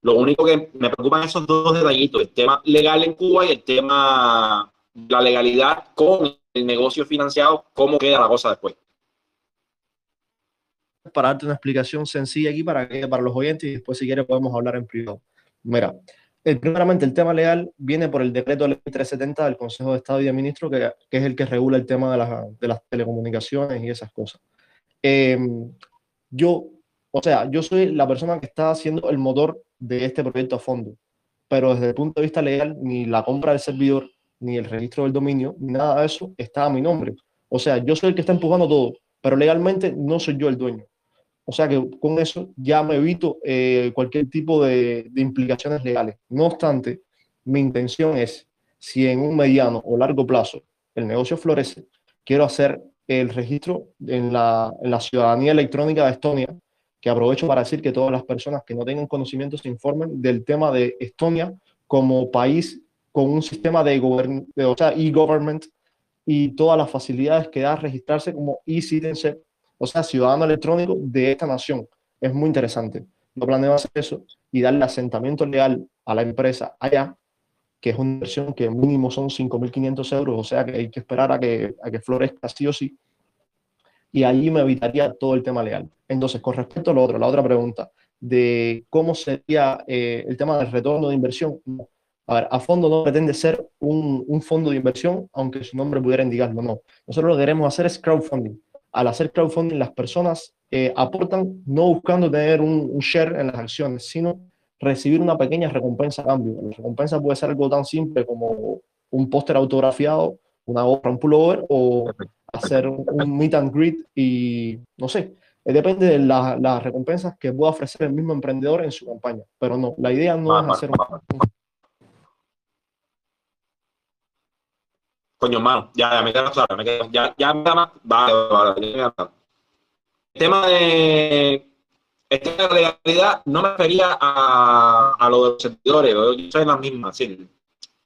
Lo único que me preocupan esos dos detallitos, el tema legal en Cuba y el tema la legalidad con el negocio financiado, cómo queda la cosa después. Para darte una explicación sencilla aquí para, que, para los oyentes y después si quieres podemos hablar en privado. Mira, el, primeramente el tema legal viene por el decreto ley 370 del Consejo de Estado y de Ministros, que, es el que regula el tema de, de las telecomunicaciones y esas cosas. Em, yo, o sea, yo soy la persona que está haciendo el motor de este proyecto a fondo, pero desde el punto de vista legal, ni la compra del servidor, ni el registro del dominio, ni nada de eso está a mi nombre. O sea, yo soy el que está empujando todo, pero legalmente no soy yo el dueño. O sea que con eso ya me evito eh, cualquier tipo de, de, implicaciones legales. No obstante, mi intención es, si en un mediano o largo plazo el negocio florece, quiero hacer el registro en la, en la ciudadanía electrónica de Estonia, que aprovecho para decir que todas las personas que no tengan conocimiento se informen del tema de Estonia como país con un sistema de, de o sea, e-government y todas las facilidades que da registrarse como e-citizen, o sea, ciudadano electrónico de esta nación. Es muy interesante. Yo planeo hacer eso y darle asentamiento legal a la empresa allá, que es una inversión que mínimo son 5.500 euros, o sea que hay que esperar a que, a que florezca sí o sí. Y allí me evitaría todo el tema legal. Entonces, con respecto a lo otro, la otra pregunta de cómo sería eh, el tema del retorno de inversión, a ver, a fondo no pretende ser un, un, fondo de inversión, aunque su nombre pudiera indicarlo, no. Nosotros lo que queremos hacer es crowdfunding. Al hacer crowdfunding, las personas eh, aportan no buscando tener un, un, share en las acciones, sino recibir una pequeña recompensa a cambio. La recompensa puede ser algo tan simple como un póster autografiado, una obra, un pullover o hacer un, un, meet and greet y no sé. Eh, depende de las la recompensas que pueda ofrecer el mismo emprendedor en su campaña. Pero no, la idea no es hacer un, Coño, mano, ya, ya me queda claro, me queda, ya, ya me da más. Vale, vale, vale, El tema de. el tema de legalidad no me refería a, a los servidores, yo soy la misma, sí.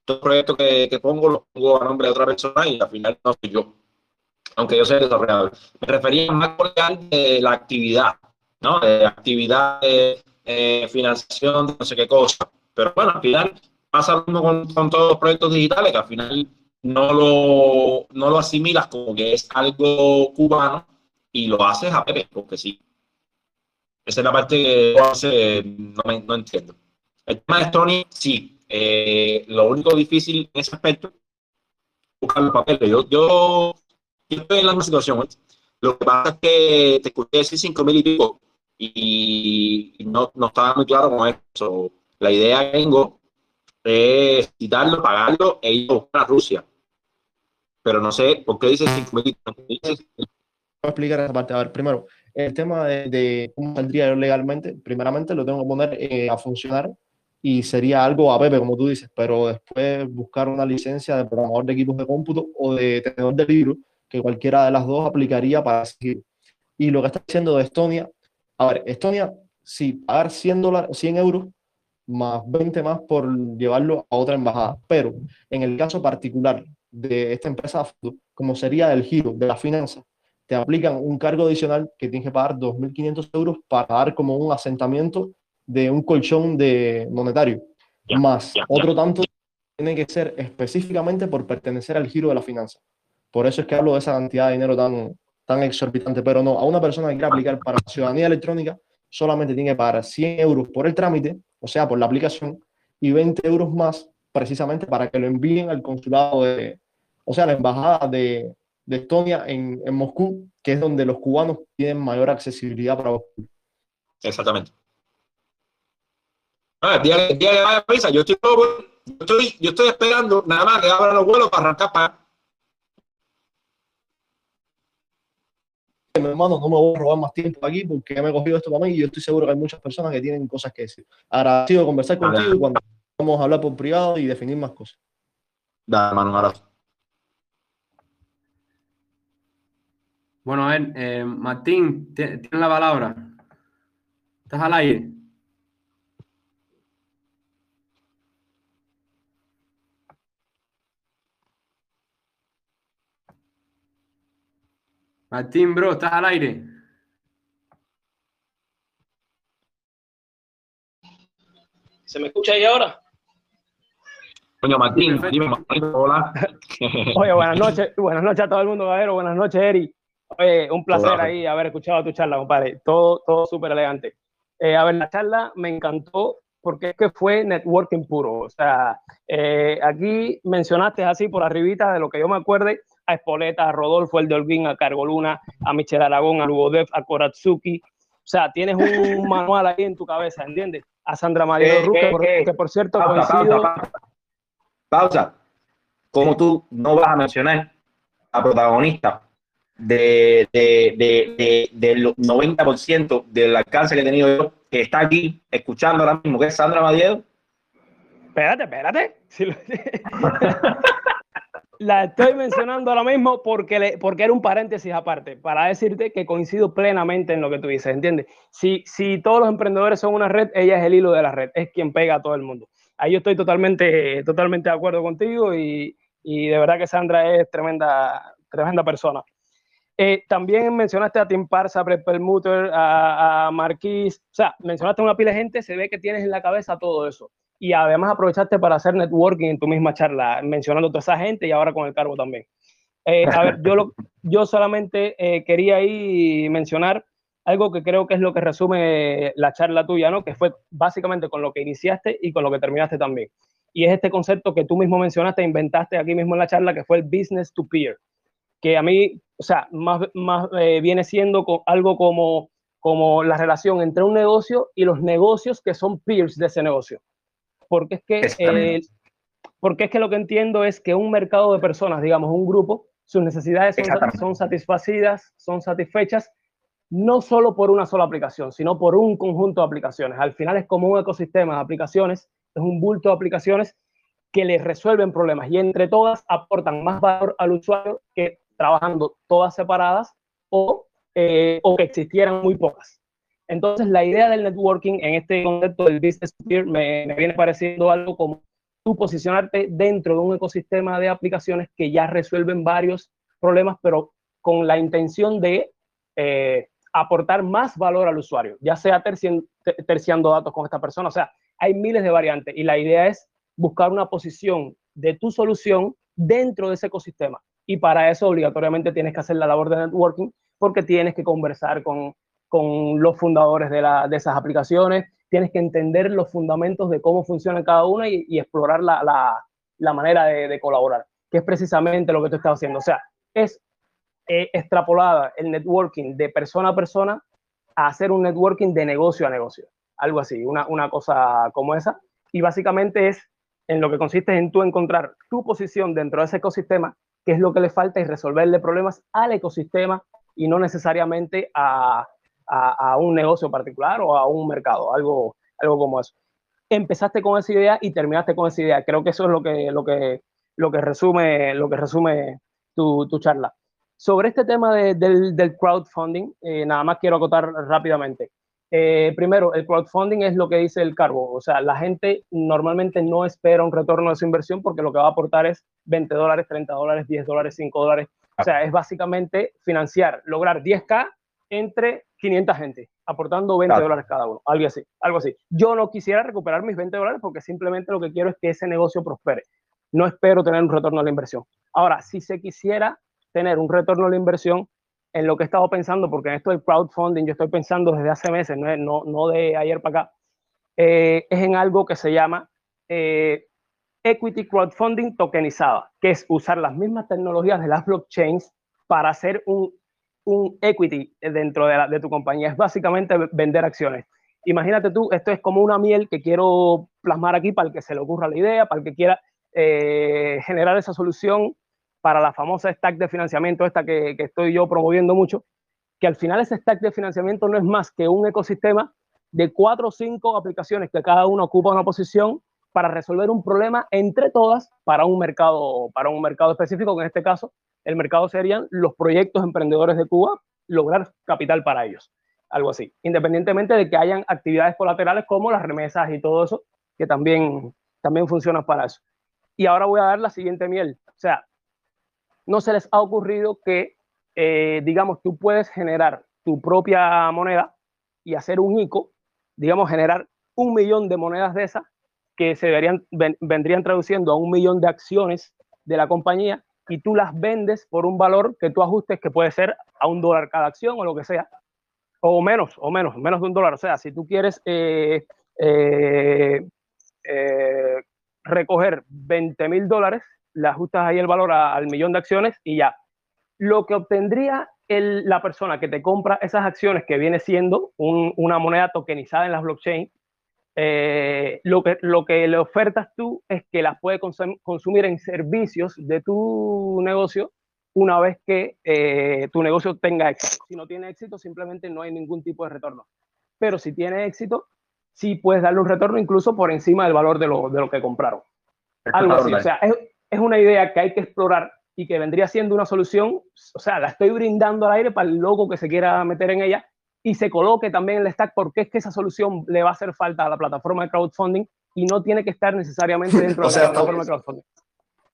Todo proyecto que, que pongo lo pongo a nombre de otra persona y al final no soy yo, aunque yo sea desarrollador. Me refería más por de la actividad, ¿no? De actividad de eh, financiación, no sé qué cosa. Pero bueno, al final pasa lo mismo con, con todos los proyectos digitales, que al final no lo, no lo asimilas como que es algo cubano y lo haces a Pepe, porque sí. Esa es la parte que no, me, no entiendo. El tema de Estonia, sí. Eh, lo único difícil en ese aspecto buscar los papeles. Yo, yo, estoy en la misma situación. Lo que pasa es que te escuché decir cinco mil y pico y, no, no, estaba muy claro con eso. La idea que tengo es quitarlo, pagarlo e ir a buscar a Rusia. Pero no sé por qué dice cinco mil. Voy a explicar esa parte. A ver, primero, el tema de, cómo saldría legalmente, primeramente lo tengo que poner eh, a funcionar y sería algo a Pepe, como tú dices, pero después buscar una licencia de programador de equipos de cómputo o de tenedor de libros, que cualquiera de las dos aplicaría para seguir. Y lo que está diciendo de Estonia, a ver, Estonia, si pagar 100, dólares, 100 euros más 20 más por llevarlo a otra embajada, pero en el caso particular de esta empresa, como sería del giro, de la finanza, te aplican un cargo adicional que tienes que pagar 2.500 euros para dar como un asentamiento de un colchón de monetario. más otro tanto tiene que ser específicamente por pertenecer al giro de la finanza. Por eso es que hablo de esa cantidad de dinero tan, tan exorbitante. Pero no, a una persona que quiera aplicar para ciudadanía electrónica solamente tiene que pagar 100 euros por el trámite, o sea, por la aplicación, y 20 euros más precisamente para que lo envíen al consulado de, o sea, la embajada de, de Estonia en, en, Moscú, que es donde los cubanos tienen mayor accesibilidad para Moscú. Exactamente. Ah, el día, el día que vaya a yo estoy, yo estoy, yo estoy esperando nada más que abran los vuelos para arrancar para. Mi hermano, no me voy a robar más tiempo aquí porque me he cogido esto para mí y yo estoy seguro que hay muchas personas que tienen cosas que decir. Agradecido conversar contigo y cuando vamos a hablar por privado y definir más cosas. Dale, hermano, un abrazo. Bueno, a ver, eh, Martín, tienes la palabra. ¿Estás al aire? Martín, bro, ¿estás al aire? ¿Se me escucha ahí ahora? Coño, Martín, dime, Martín, hola. Oye, buenas noches, buenas noches a todo el mundo, Gabero, buenas noches, Eri. Oye, un placer ahí haber escuchado tu charla, compadre. Todo, todo súper elegante. Eh, a ver, la charla me encantó porque es que fue networking puro. O sea, eh, aquí mencionaste así por arribita de lo que yo me acuerde a Espoleta, a Rodolfo, el de Olguín, a Cargoluna, a Michel Aragón, a Lugodev, a Koratsuki. O sea, tienes un manual ahí en tu cabeza, ¿entiendes? A Sandra María eh, que, que, por cierto pausa, coincido... Pausa, pausa. ¿Cómo tú no vas a mencionar a protagonista de, de, de, del 90% del alcance que he tenido yo, que está aquí escuchando ahora mismo, que es Sandra Madiedo? Espérate, espérate. la estoy mencionando ahora mismo porque, le, porque era un paréntesis aparte, para decirte que coincido plenamente en lo que tú dices, ¿entiendes? Si, si todos los emprendedores son una red, ella es el hilo de la red, es quien pega a todo el mundo. Ahí yo estoy totalmente, totalmente de acuerdo contigo y, y de verdad que Sandra es tremenda, tremenda persona. Eh, también mencionaste a Tim Parsa, a Brett a, a Marquis, o sea, mencionaste a una pila de gente, se ve que tienes en la cabeza todo eso. Y además aprovechaste para hacer networking en tu misma charla, mencionando a toda esa gente y ahora con el cargo también. Eh, a ver, yo, lo, yo solamente eh, quería ahí mencionar algo que creo que es lo que resume la charla tuya, ¿no? Que fue básicamente con lo que iniciaste y con lo que terminaste también. Y es este concepto que tú mismo mencionaste, inventaste aquí mismo en la charla, que fue el business to peer que a mí, o sea, más, más eh, viene siendo algo como, como la relación entre un negocio y los negocios que son peers de ese negocio. Porque es que, eh, porque es que lo que entiendo es que un mercado de personas, digamos, un grupo, sus necesidades son, son satisfacidas, son satisfechas, no solo por una sola aplicación, sino por un conjunto de aplicaciones. Al final es como un ecosistema de aplicaciones, es un bulto de aplicaciones que les resuelven problemas y entre todas aportan más valor al usuario que trabajando todas separadas o, eh, o que existieran muy pocas. Entonces, la idea del networking en este concepto del business peer me, viene pareciendo algo como tú posicionarte dentro de un ecosistema de aplicaciones que ya resuelven varios problemas, pero con la intención de eh, aportar más valor al usuario, ya sea terciando datos con esta persona. O sea, hay miles de variantes y la idea es buscar una posición de tu solución dentro de ese ecosistema. Y para eso obligatoriamente tienes que hacer la labor de networking porque tienes que conversar con, con los fundadores de, la, de, esas aplicaciones, tienes que entender los fundamentos de cómo funciona cada una y, explorar la, la, la manera de, de, colaborar, que es precisamente lo que tú estás haciendo. O sea, es eh, extrapolada el networking de persona a persona a hacer un networking de negocio a negocio. Algo así, una, una cosa como esa. Y básicamente es en lo que consiste en tú encontrar tu posición dentro de ese ecosistema, qué es lo que le falta y resolverle problemas al ecosistema y no necesariamente a, a, a, un negocio particular o a un mercado, algo, algo como eso. Empezaste con esa idea y terminaste con esa idea. Creo que eso es lo que, lo que, lo que resume, lo que resume tu, tu charla. Sobre este tema de, del, del, crowdfunding, eh, nada más quiero acotar rápidamente. Eh, primero, el crowdfunding es lo que dice el cargo. O sea, la gente normalmente no espera un retorno de su inversión porque lo que va a aportar es 20 dólares, 30 dólares, 10 dólares, 5 dólares. O sea, es básicamente financiar, lograr 10K entre 500 gente, aportando 20 claro. dólares cada uno. Algo así, algo así. Yo no quisiera recuperar mis 20 dólares porque simplemente lo que quiero es que ese negocio prospere. No espero tener un retorno a la inversión. Ahora, si se quisiera tener un retorno a la inversión, en lo que he estado pensando, porque en esto del crowdfunding yo estoy pensando desde hace meses, no, no, no de ayer para acá, eh, es en algo que se llama eh, equity crowdfunding tokenizada, que es usar las mismas tecnologías de las blockchains para hacer un, un equity dentro de, la, de, tu compañía. Es básicamente vender acciones. Imagínate tú, esto es como una miel que quiero plasmar aquí para el que se le ocurra la idea, para el que quiera eh, generar esa solución para la famosa stack de financiamiento esta que, estoy yo promoviendo mucho, que al final ese stack de financiamiento no es más que un ecosistema de cuatro o cinco aplicaciones que cada uno ocupa una posición para resolver un problema entre todas para un mercado, para un mercado específico, que en este caso el mercado serían los proyectos emprendedores de Cuba, lograr capital para ellos, algo así, independientemente de que hayan actividades colaterales como las remesas y todo eso, que también, también funcionan para eso. Y ahora voy a dar la siguiente miel, o sea, no se les ha ocurrido que, eh, digamos, tú puedes generar tu propia moneda y hacer un ICO, digamos, generar un millón de monedas de esas que se verían, ven, vendrían traduciendo a un millón de acciones de la compañía y tú las vendes por un valor que tú ajustes que puede ser a un dólar cada acción o lo que sea, o menos, o menos, menos de un dólar. O sea, si tú quieres eh, eh, recoger 20 mil dólares, le ajustas ahí el valor a, al millón de acciones y ya. Lo que obtendría el, la persona que te compra esas acciones, que viene siendo un, una moneda tokenizada en las blockchain, eh, lo, que, lo que le ofertas tú es que las puede consum consumir en servicios de tu negocio una vez que eh, tu negocio tenga éxito. Si no tiene éxito, simplemente no hay ningún tipo de retorno. Pero si tiene éxito, sí puedes darle un retorno incluso por encima del valor de lo, de lo que compraron. Algo así. O sea, es, es una idea que hay que explorar y que vendría siendo una solución, o sea, la estoy brindando al aire para el loco que se quiera meter en ella y se coloque también en el stack porque es que esa solución le va a hacer falta a la plataforma de crowdfunding y no tiene que estar necesariamente dentro o sea, de la plataforma de crowdfunding.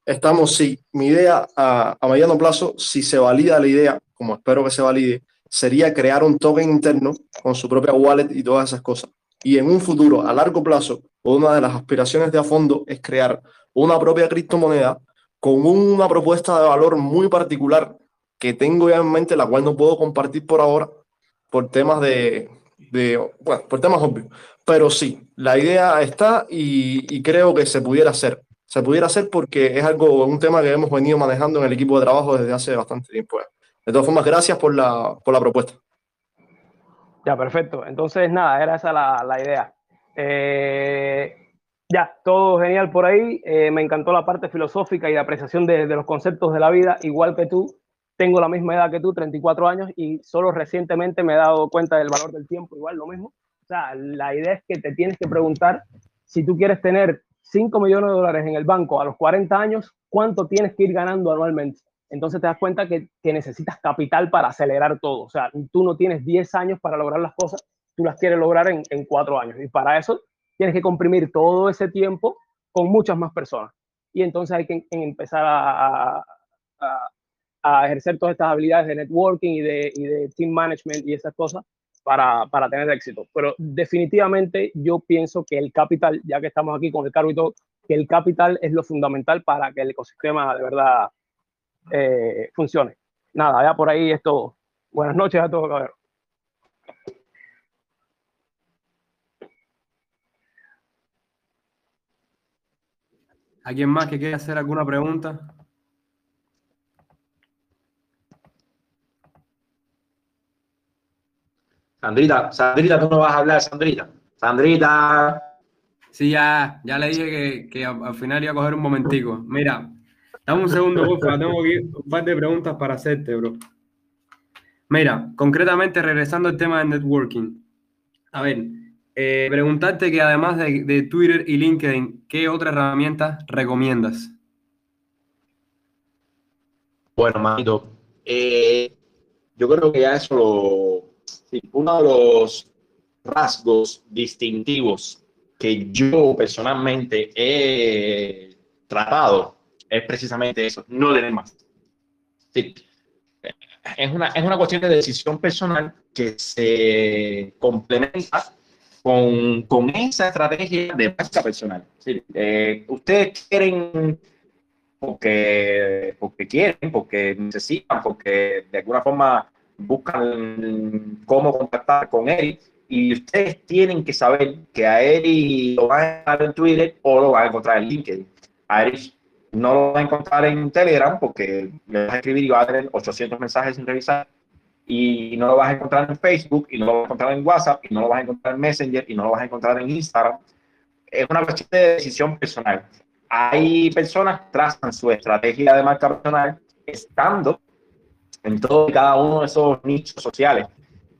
Estamos, sí. Mi idea a, a, mediano plazo, si se valida la idea, como espero que se valide, sería crear un token interno con su propia wallet y todas esas cosas. Y en un futuro, a largo plazo, una de las aspiraciones de a fondo es crear una propia criptomoneda con una propuesta de valor muy particular que tengo ya en mente, la cual no puedo compartir por ahora por temas de, de bueno, por temas obvios. Pero sí, la idea está y, creo que se pudiera hacer. Se pudiera hacer porque es algo, un tema que hemos venido manejando en el equipo de trabajo desde hace bastante tiempo. De todas formas, gracias por la, por la propuesta. Ya, perfecto. Entonces, nada, era esa la, la idea. Eh, ya, todo genial por ahí. Eh, me encantó la parte filosófica y de apreciación de, los conceptos de la vida, igual que tú. Tengo la misma edad que tú, 34 años, y solo recientemente me he dado cuenta del valor del tiempo, igual lo mismo. O sea, la idea es que te tienes que preguntar si tú quieres tener 5 millones de dólares en el banco a los 40 años, ¿cuánto tienes que ir ganando anualmente? Entonces te das cuenta que, que necesitas capital para acelerar todo. O sea, tú no tienes 10 años para lograr las cosas, tú las quieres lograr en, en cuatro años. Y para eso tienes que comprimir todo ese tiempo con muchas más personas. Y entonces hay que empezar a, a, a, ejercer todas estas habilidades de networking y de, y de team management y esas cosas para, para, tener éxito. Pero definitivamente yo pienso que el capital, ya que estamos aquí con el cargo y todo, que el capital es lo fundamental para que el ecosistema de verdad eh, funcione. Nada, ya por ahí esto. Buenas noches a todos, cabrón. ¿Alguien más que quiera hacer alguna pregunta? Sandrita, Sandrita, tú no vas a hablar, Sandrita. Sandrita. Sí, ya, ya le dije que, que al final iba a coger un momentico. Mira, dame un segundo, porfa, tengo aquí un par de preguntas para hacerte, bro. Mira, concretamente regresando al tema del networking. A ver, eh, preguntarte que además de, Twitter y LinkedIn, ¿qué otras herramientas recomiendas? Bueno, manito, eh, yo creo que ya eso lo, sí, uno de los rasgos distintivos que yo personalmente he tratado es precisamente eso, no leer más. Es, una, es una cuestión de decisión personal que se complementa con, con esa estrategia de práctica personal. Eh, ustedes quieren porque, porque quieren, porque necesitan, porque de alguna forma buscan cómo contactar con él y ustedes tienen que saber que a Eric lo van a encontrar en Twitter o lo van a encontrar en LinkedIn. A Eric no lo va a encontrar en Telegram porque le vas a escribir y va a tener 800 mensajes sin revisar. Y no lo vas a encontrar en Facebook, y no lo vas a encontrar en WhatsApp, y no lo vas a encontrar en Messenger, y no lo vas a encontrar en Instagram. Es una cuestión de decisión personal. Hay personas que trazan su estrategia de marca personal estando en todo y cada uno de esos nichos sociales.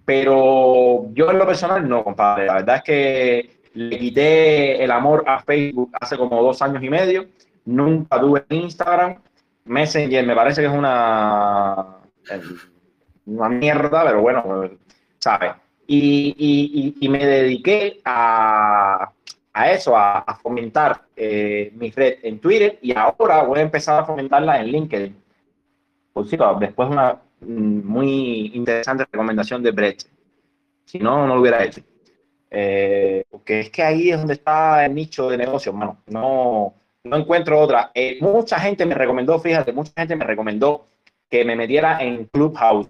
Pero yo en lo personal no, compadre. La verdad es que le quité el amor a Facebook hace como dos años y medio. Nunca tuve Instagram. Messenger me parece que es una, una mierda, pero bueno, ¿sabes? Y, y, y, me dediqué a, a eso, a, a fomentar eh, mi red en Twitter y ahora voy a empezar a fomentarla en LinkedIn. Por cierto, después una muy interesante recomendación de Brett. Si no, no lo hubiera hecho. Eh, porque es que ahí es donde está el nicho de negocio, hermano. No, no encuentro otra. Eh, mucha gente me recomendó, fíjate, mucha gente me recomendó que me metiera en Clubhouse.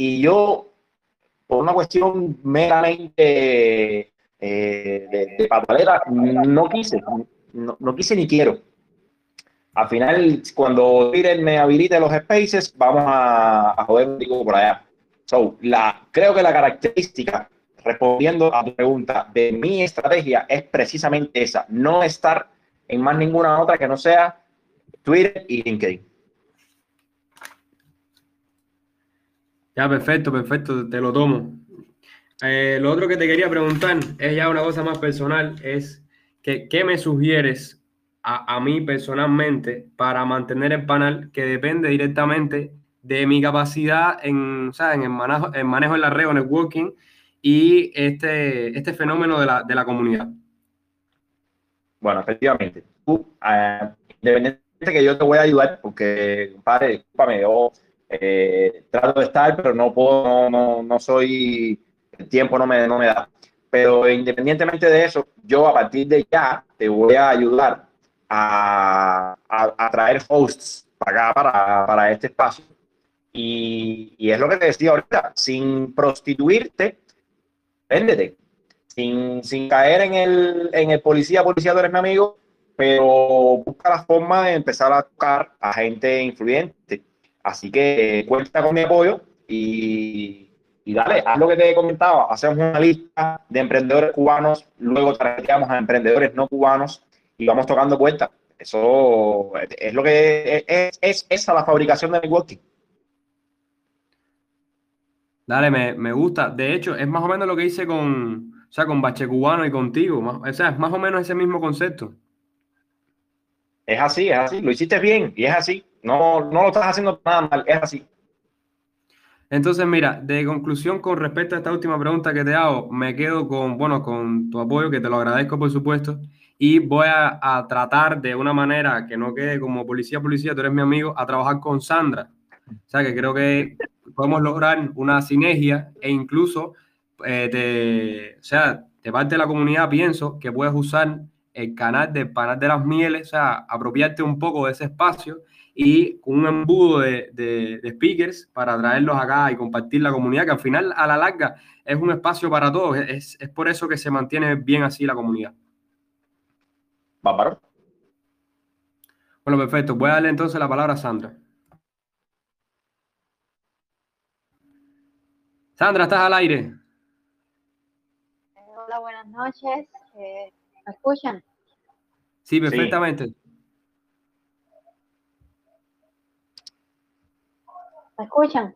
Y yo, por una cuestión meramente eh, de, de no quise, no, no quise ni quiero al final, cuando Twitter me habilite los spaces, vamos a, a joder digo por allá. So, la, creo que la característica, respondiendo a tu pregunta, de mi estrategia es precisamente esa, no estar en más ninguna otra que no sea Twitter y LinkedIn. Perfecto, perfecto, te lo tomo. Eh, lo otro que te quería preguntar es ya una cosa más personal, es que, ¿qué me sugieres a, a, mí personalmente para mantener el panel que depende directamente de mi capacidad en, o en el manejo, en manejo en la red o networking y este, este fenómeno de la, de la comunidad. Bueno, efectivamente. Tú, uh, que yo te voy a ayudar, porque, padre, discúlpame, yo eh, trato de estar, pero no puedo, no, no, soy, el tiempo no me, no me da. Pero independientemente de eso, yo a partir de ya te voy a ayudar a, a, a traer hosts para acá, para, para este espacio. Y, y, es lo que te decía ahorita, sin prostituirte, véndete. Sin, sin caer en el, en el policía, policía, tú eres mi amigo, pero busca la forma de empezar a tocar a gente influyente. Así que cuenta con mi apoyo y, y dale, haz lo que te he comentado, hacemos una lista de emprendedores cubanos, luego traemos a emprendedores no cubanos y vamos tocando puertas. Eso es lo que es, es, esa la fabricación de networking. Dale, me, me, gusta. De hecho, es más o menos lo que hice con, o sea, con Bache Cubano y contigo. o sea, es más o menos ese mismo concepto. Es así, es así. Lo hiciste bien y es así. No, no lo estás haciendo nada mal, es así. Entonces, mira, de conclusión con respecto a esta última pregunta que te hago, me quedo con, bueno, con tu apoyo, que te lo agradezco por supuesto, y voy a, tratar de una manera que no quede como policía, policía, tú eres mi amigo, a trabajar con Sandra. O sea, que creo que podemos lograr una sinergia e incluso, eh, de, o sea, de parte de la comunidad pienso que puedes usar el canal de Panal de las Mieles, o sea, apropiarte un poco de ese espacio y un embudo de, de, speakers para traerlos acá y compartir la comunidad, que al final, a la larga, es un espacio para todos. Es, es por eso que se mantiene bien así la comunidad. Bárbaro. Bueno, perfecto. Voy a darle entonces la palabra a Sandra. Sandra, estás al aire. Hola, buenas noches. Eh, ¿Me escuchan? Sí, perfectamente. ¿Me escuchan?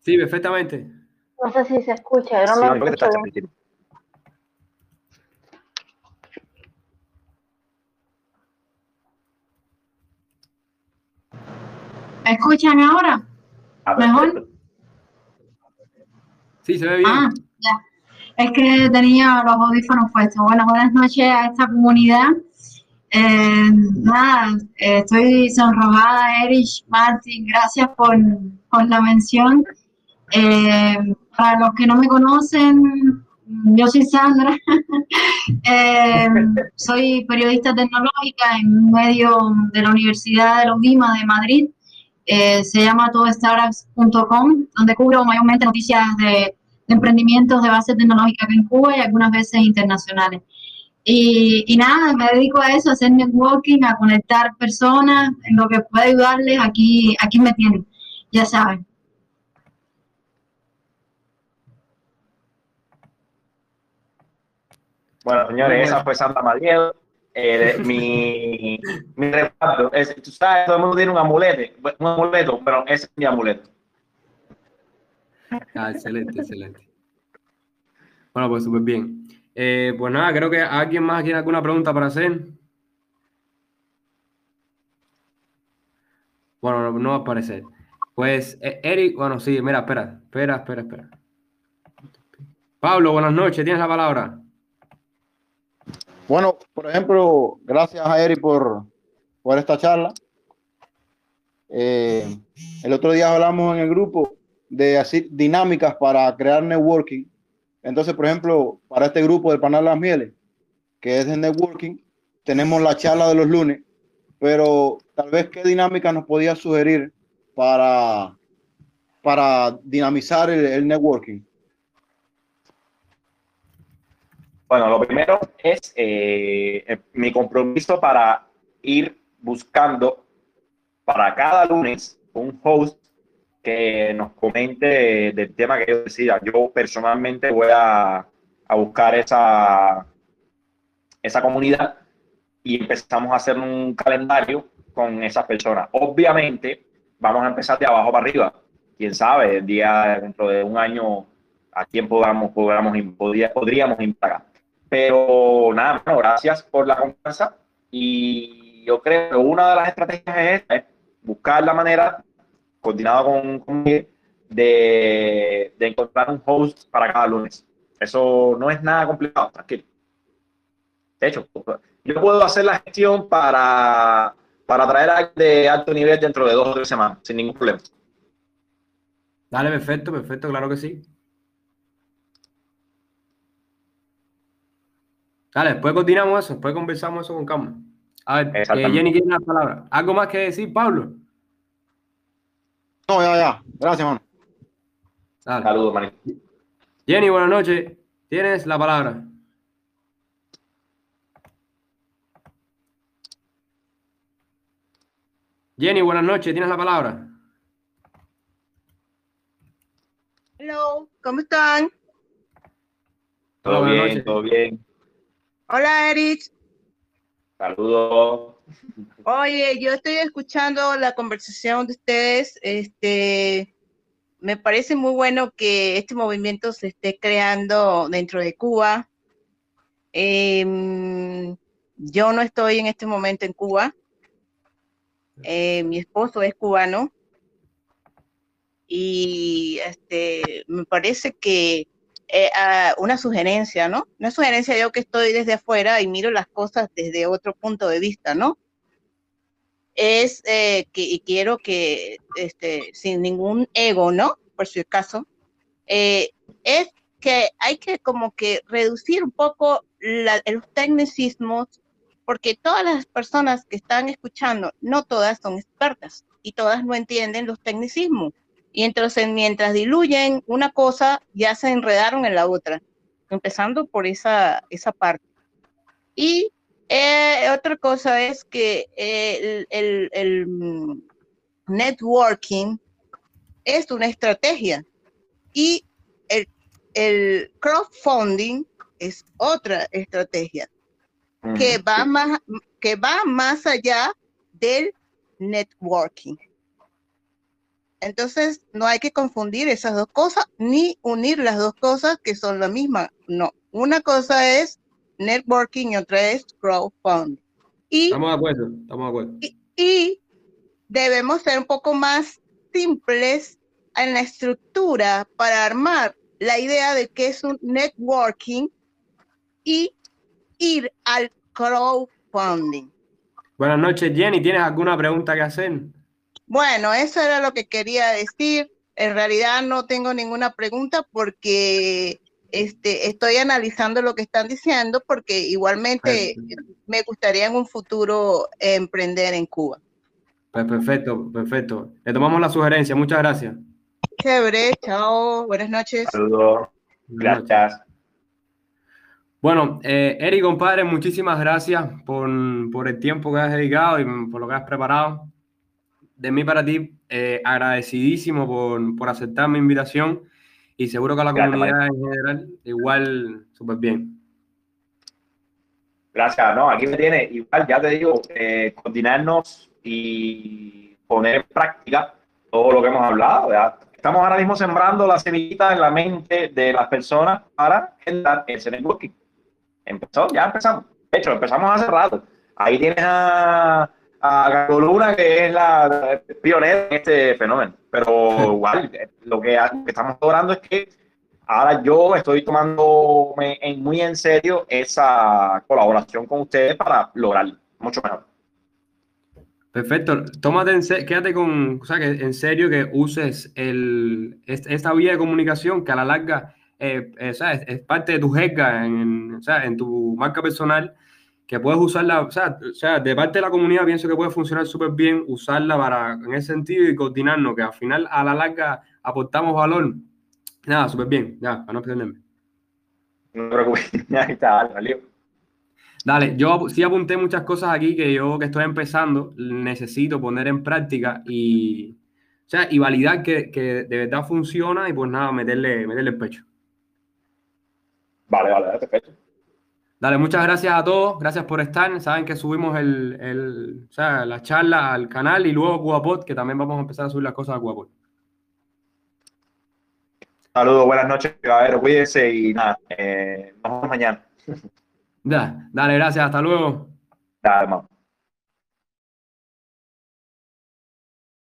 Sí, perfectamente. No sé si se escucha. Yo no Sí, escucho bien. transmitiendo. ¿Me escuchan ahora? Ah, Mejor. Sí, se ve bien. Ah, ya. Es que tenía los audífonos puestos. Bueno, buenas noches a esta comunidad. Eh, nada, estoy sonrojada, Erich, Martín, gracias por, por la mención. Eh, para los que no me conocen, yo soy Sandra, Eh, soy periodista tecnológica en un medio de la Universidad de los Lima de Madrid. Eh, se llama todostartups.com, donde cubro mayormente noticias de, emprendimientos de base tecnológica en Cuba y algunas veces internacionales. Y, y nada, me dedico a eso, a hacer networking, a conectar personas, en lo que pueda ayudarles, aquí, aquí me tienen, ya saben. Bueno, señores, esa fue Santa Madriel. Eh, mi, mi reparto es, tú sabes, todo el mundo tiene un amuleto, un amuleto, pero ese es mi amuleto. Ah, excelente, excelente. Bueno, pues súper bien. Eh, pues nada, creo que alguien más tiene alguna pregunta para hacer. Bueno, no, va a aparecer. Pues, eh, Eric, bueno, sí, mira, espera, espera, espera, espera. Pablo, buenas noches, tienes la palabra. Bueno, por ejemplo, gracias a Eri por, esta charla. Eh, el otro día hablamos en el grupo de dinámicas para crear networking. Entonces, por ejemplo, para este grupo del Panal Las Mieles, que es de networking, tenemos la charla de los lunes, pero tal vez qué dinámica nos podía sugerir para, para dinamizar el, el networking. Bueno, lo primero es eh, eh, mi compromiso para ir buscando para cada lunes un host que nos comente del tema que yo decida. Yo personalmente voy a, a buscar esa, esa comunidad y empezamos a hacer un calendario con esas personas. Obviamente, vamos a empezar de abajo para arriba. Quién sabe, el día dentro de un año a quién podamos, podamos, podría- podríamos indagar. Pero nada, bueno, gracias por la confianza y yo creo que una de las estrategias es es buscar la manera, coordinado con, con de, de encontrar un host para cada lunes. Eso no es nada complicado, tranquilo. De hecho, yo puedo hacer la gestión para, para traer a de alto nivel dentro de dos o tres semanas, sin ningún problema. Dale, perfecto, perfecto, claro que sí. Dale, después continuamos eso, después conversamos eso con calma. A ver. Jenny quiere una palabra. ¿Algo más que decir, Pablo? No, ya, ya. Gracias, mano. Saludos, manito. Jenny, buenas noches. Tienes la palabra. Jenny, buenas noches. Tienes la palabra. Hello, ¿cómo están? Todo Hola, bien, todo bien. Hola, Erich. Saludos. Oye, yo estoy escuchando la conversación de ustedes. Este, me parece muy bueno que este movimiento se esté creando dentro de Cuba. Em, yo no estoy en este momento en Cuba. Eh, mi esposo es cubano. y este, me parece que eh, una sugerencia, ¿no? Una sugerencia yo que estoy desde afuera y miro las cosas desde otro punto de vista, ¿no? Es eh, que quiero que, este, sin ningún ego, ¿no? Por si acaso, eh, es que hay que como que reducir un poco los tecnicismos, porque todas las personas que están escuchando, no todas son expertas y todas no entienden los tecnicismos. Y entonces, mientras diluyen una cosa, ya se enredaron en la otra, empezando por esa, esa parte. Y eh, otra cosa es que el, el, el, mm, networking es una estrategia y el, el crowdfunding es otra estrategia que va más que va más allá del networking. Entonces, no hay que confundir esas dos cosas ni unir las dos cosas que son la misma. No, una cosa es networking y otra es crowdfunding. Y, estamos de acuerdo, estamos de acuerdo. Y, y, debemos ser un poco más simples en la estructura para armar la idea de que es un networking y ir al crowdfunding. Buenas noches, Jenny. ¿Tienes alguna pregunta que hacer? Bueno, eso era lo que quería decir. En realidad no tengo ninguna pregunta porque este, estoy analizando lo que están diciendo porque igualmente me gustaría en un futuro emprender en Cuba. Pues perfecto, perfecto. Le tomamos la sugerencia. Muchas gracias. Chévere, chao, buenas noches. Saludos. Gracias. Bueno, eh, Eric, compadre, muchísimas gracias por, por el tiempo que has dedicado y por lo que has preparado de mí para ti, eh, agradecidísimo por, por, aceptar mi invitación y seguro que a la Gracias, comunidad en general igual súper bien. Gracias, no, aquí me tiene, igual ya te digo, eh, continuarnos y poner en práctica todo lo que hemos hablado. ¿verdad? Estamos ahora mismo sembrando la semillita en la mente de las personas para generar ese networking. Empezó, ya empezamos. De hecho, empezamos hace rato. Ahí tienes a a Luna, que es la pionera en este fenómeno. Pero igual, lo que, estamos logrando es que ahora yo estoy tomando en, muy en serio esa colaboración con ustedes para lograrlo mucho mejor. Perfecto. Tómate en quédate con, o sea, que en serio que uses el, esta vía de comunicación que a la larga eh, eh, es, es, parte de tu jerga, en, o sea, en tu marca personal que puedes usarla, o sea, o sea, de parte de la comunidad pienso que puede funcionar súper bien usarla para, en ese sentido, y coordinarnos, que al final a la larga aportamos valor. Nada, súper bien, ya, para no perderme. No me preocupes, ya está, valió. Dale, yo sí apunté muchas cosas aquí que yo que estoy empezando necesito poner en práctica y, o sea, y validar que, que de verdad funciona y pues nada, meterle, meterle el pecho. Vale, vale, perfecto. Dale, muchas gracias a todos, gracias por estar. Saben que subimos el, el, o sea, la charla al canal y luego CubaPod, que también vamos a empezar a subir las cosas a CubaPod. Saludos, buenas noches, caballero, cuídense y nada, eh, nos vemos mañana. dale, gracias, hasta luego. Dale, hermano.